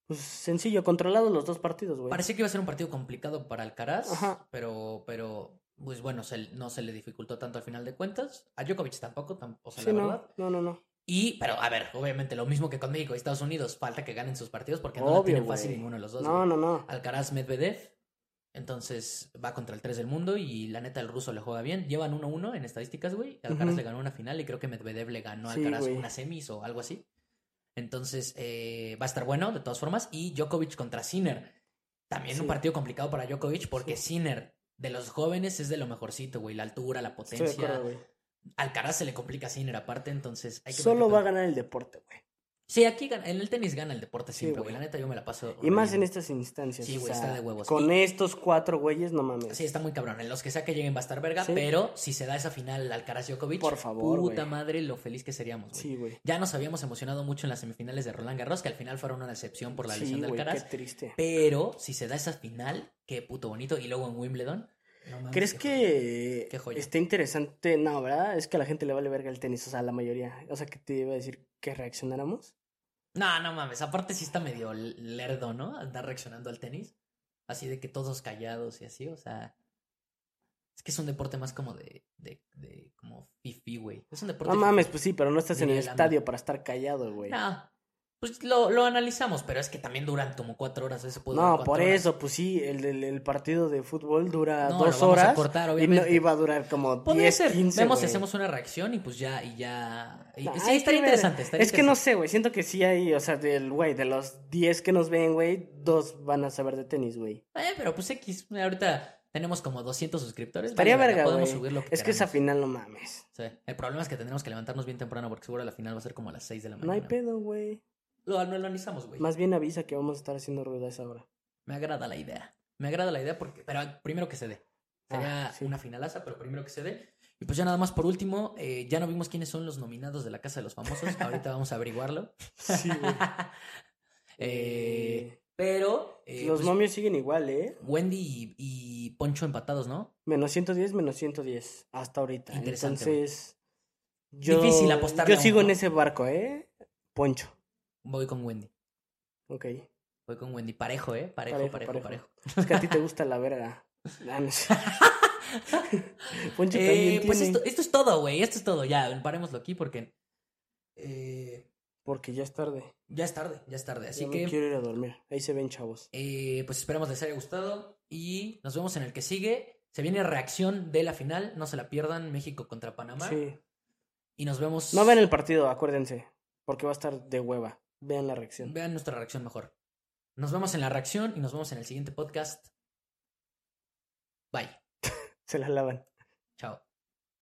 pues sencillo, controlados los dos partidos, güey. parecía que iba a ser un partido complicado para Alcaraz, Ajá. pero, pero, pues bueno, se- no se le dificultó tanto al final de cuentas. A Djokovic tampoco, tam- o sea, Sí, la no, verdad. no, no, no. Y, pero a ver, obviamente lo mismo que con México y Estados Unidos, falta que ganen sus partidos porque no la tienen fácil ninguno de los dos. No, no, no. Alcaraz Medvedev. Entonces va contra el 3 del mundo y la neta el ruso le juega bien. Llevan 1-1 en estadísticas, güey. Alcaraz le ganó una final y creo que Medvedev le ganó a Alcaraz una semis o algo así. Entonces eh, va a estar bueno de todas formas. Y Djokovic contra Sinner. También un partido complicado para Djokovic porque Sinner de los jóvenes es de lo mejorcito, güey. La altura, la Estoy de potencia. acuerdo. Alcaraz se le complica Sinner aparte, entonces hay que Solo va a ganar el deporte, güey. Sí, aquí gana- en el tenis gana el deporte siempre, güey. güey. La neta yo me la paso. Y más en estas instancias. Sí, o güey, sea, está de huevos. Con Y- estos cuatro güeyes, no mames. Sí, está muy cabrón. En los que sea que lleguen va a estar verga, Sí. pero si se da esa final Alcaraz Djokovic, Por favor, puta madre, lo feliz que seríamos, güey. Sí, güey. Ya nos habíamos emocionado mucho en las semifinales de Roland Garros, que al final fueron una decepción por la lesión de güey, qué Alcaraz. triste. Pero si se da esa final, qué puto bonito. Y luego en Wimbledon. No mames, ¿Crees que Qué joya. está interesante? No, ¿verdad? Es que a la gente le vale verga el tenis, o sea, la mayoría. O sea, que te iba a decir que reaccionáramos. No, no mames. Aparte sí está medio lerdo, ¿no? Andar reaccionando al tenis. Así de que todos callados y así, o sea. Es que es un deporte más como de. de, de como fifi, güey. Es un deporte. No mames, pues sí, pero no estás en el estadio para estar callado, güey. No, pues lo, lo analizamos, pero es que también duran como cuatro horas. Ese puede No, por horas. eso, pues sí, el, el, el partido de fútbol dura No, dos lo vamos a horas. cortar, y no, obviamente. iba a durar como Podría 10, ser. 15, Vemos si hacemos una reacción y pues ya, y ya. y- No, sí, estaría interesante. estaría Es que no sé, güey. Siento que sí hay, o sea, del güey, de los 10 que nos ven, güey, dos van a saber de tenis, güey. Eh, pero pues X, ahorita tenemos como 200 suscriptores. Estaría vale, verga. Podemos subir lo que Es que esa final no mames. Sí. El problema es que tendremos que levantarnos bien temprano porque seguro la final va a ser como a las 6 de la No mañana. hay pedo, güey. Lo, lo analizamos, güey. Más bien avisa que vamos a estar haciendo ruido a esa hora. Me agrada la idea. Me agrada la idea porque. Pero primero que se dé. Sería Ah, sí. una finalaza, pero primero que se dé. Y pues ya nada más por último, eh, ya no vimos quiénes son los nominados de la Casa de los Famosos. *laughs* Ahorita vamos a averiguarlo. Sí, güey. *laughs* Eh, pero. eh, Los pues, momios siguen igual, ¿eh? Wendy y, y Poncho empatados, ¿no? Menos 110, menos 110. Hasta ahorita. Interesante, Entonces. Yo, Difícil apostarle Yo sigo uno. en ese barco, ¿eh? Poncho. Voy con Wendy. Ok. Voy con Wendy. Parejo, ¿eh? Parejo, Parejo, parejo, parejo. parejo. Es que a ti te gusta la verga. *laughs* Ah, sé. Poncho Eh, pues tiene. esto, esto es todo, güey. Esto es todo. Ya, parémoslo aquí porque. eh, Porque ya es tarde. ya es tarde, ya es tarde. Así ya me que. quiero ir a dormir. Ahí se ven, chavos. Eh, pues esperamos les haya gustado y nos vemos en el que sigue. Se viene reacción de la final, no se la pierdan, México contra Panamá. Sí. Y nos vemos. No ven el partido, acuérdense. Porque va a estar de hueva. Vean la reacción. Vean nuestra reacción mejor. Nos vemos en la reacción y nos vemos en el siguiente podcast. Bye. *laughs* Se la lavan. Chao.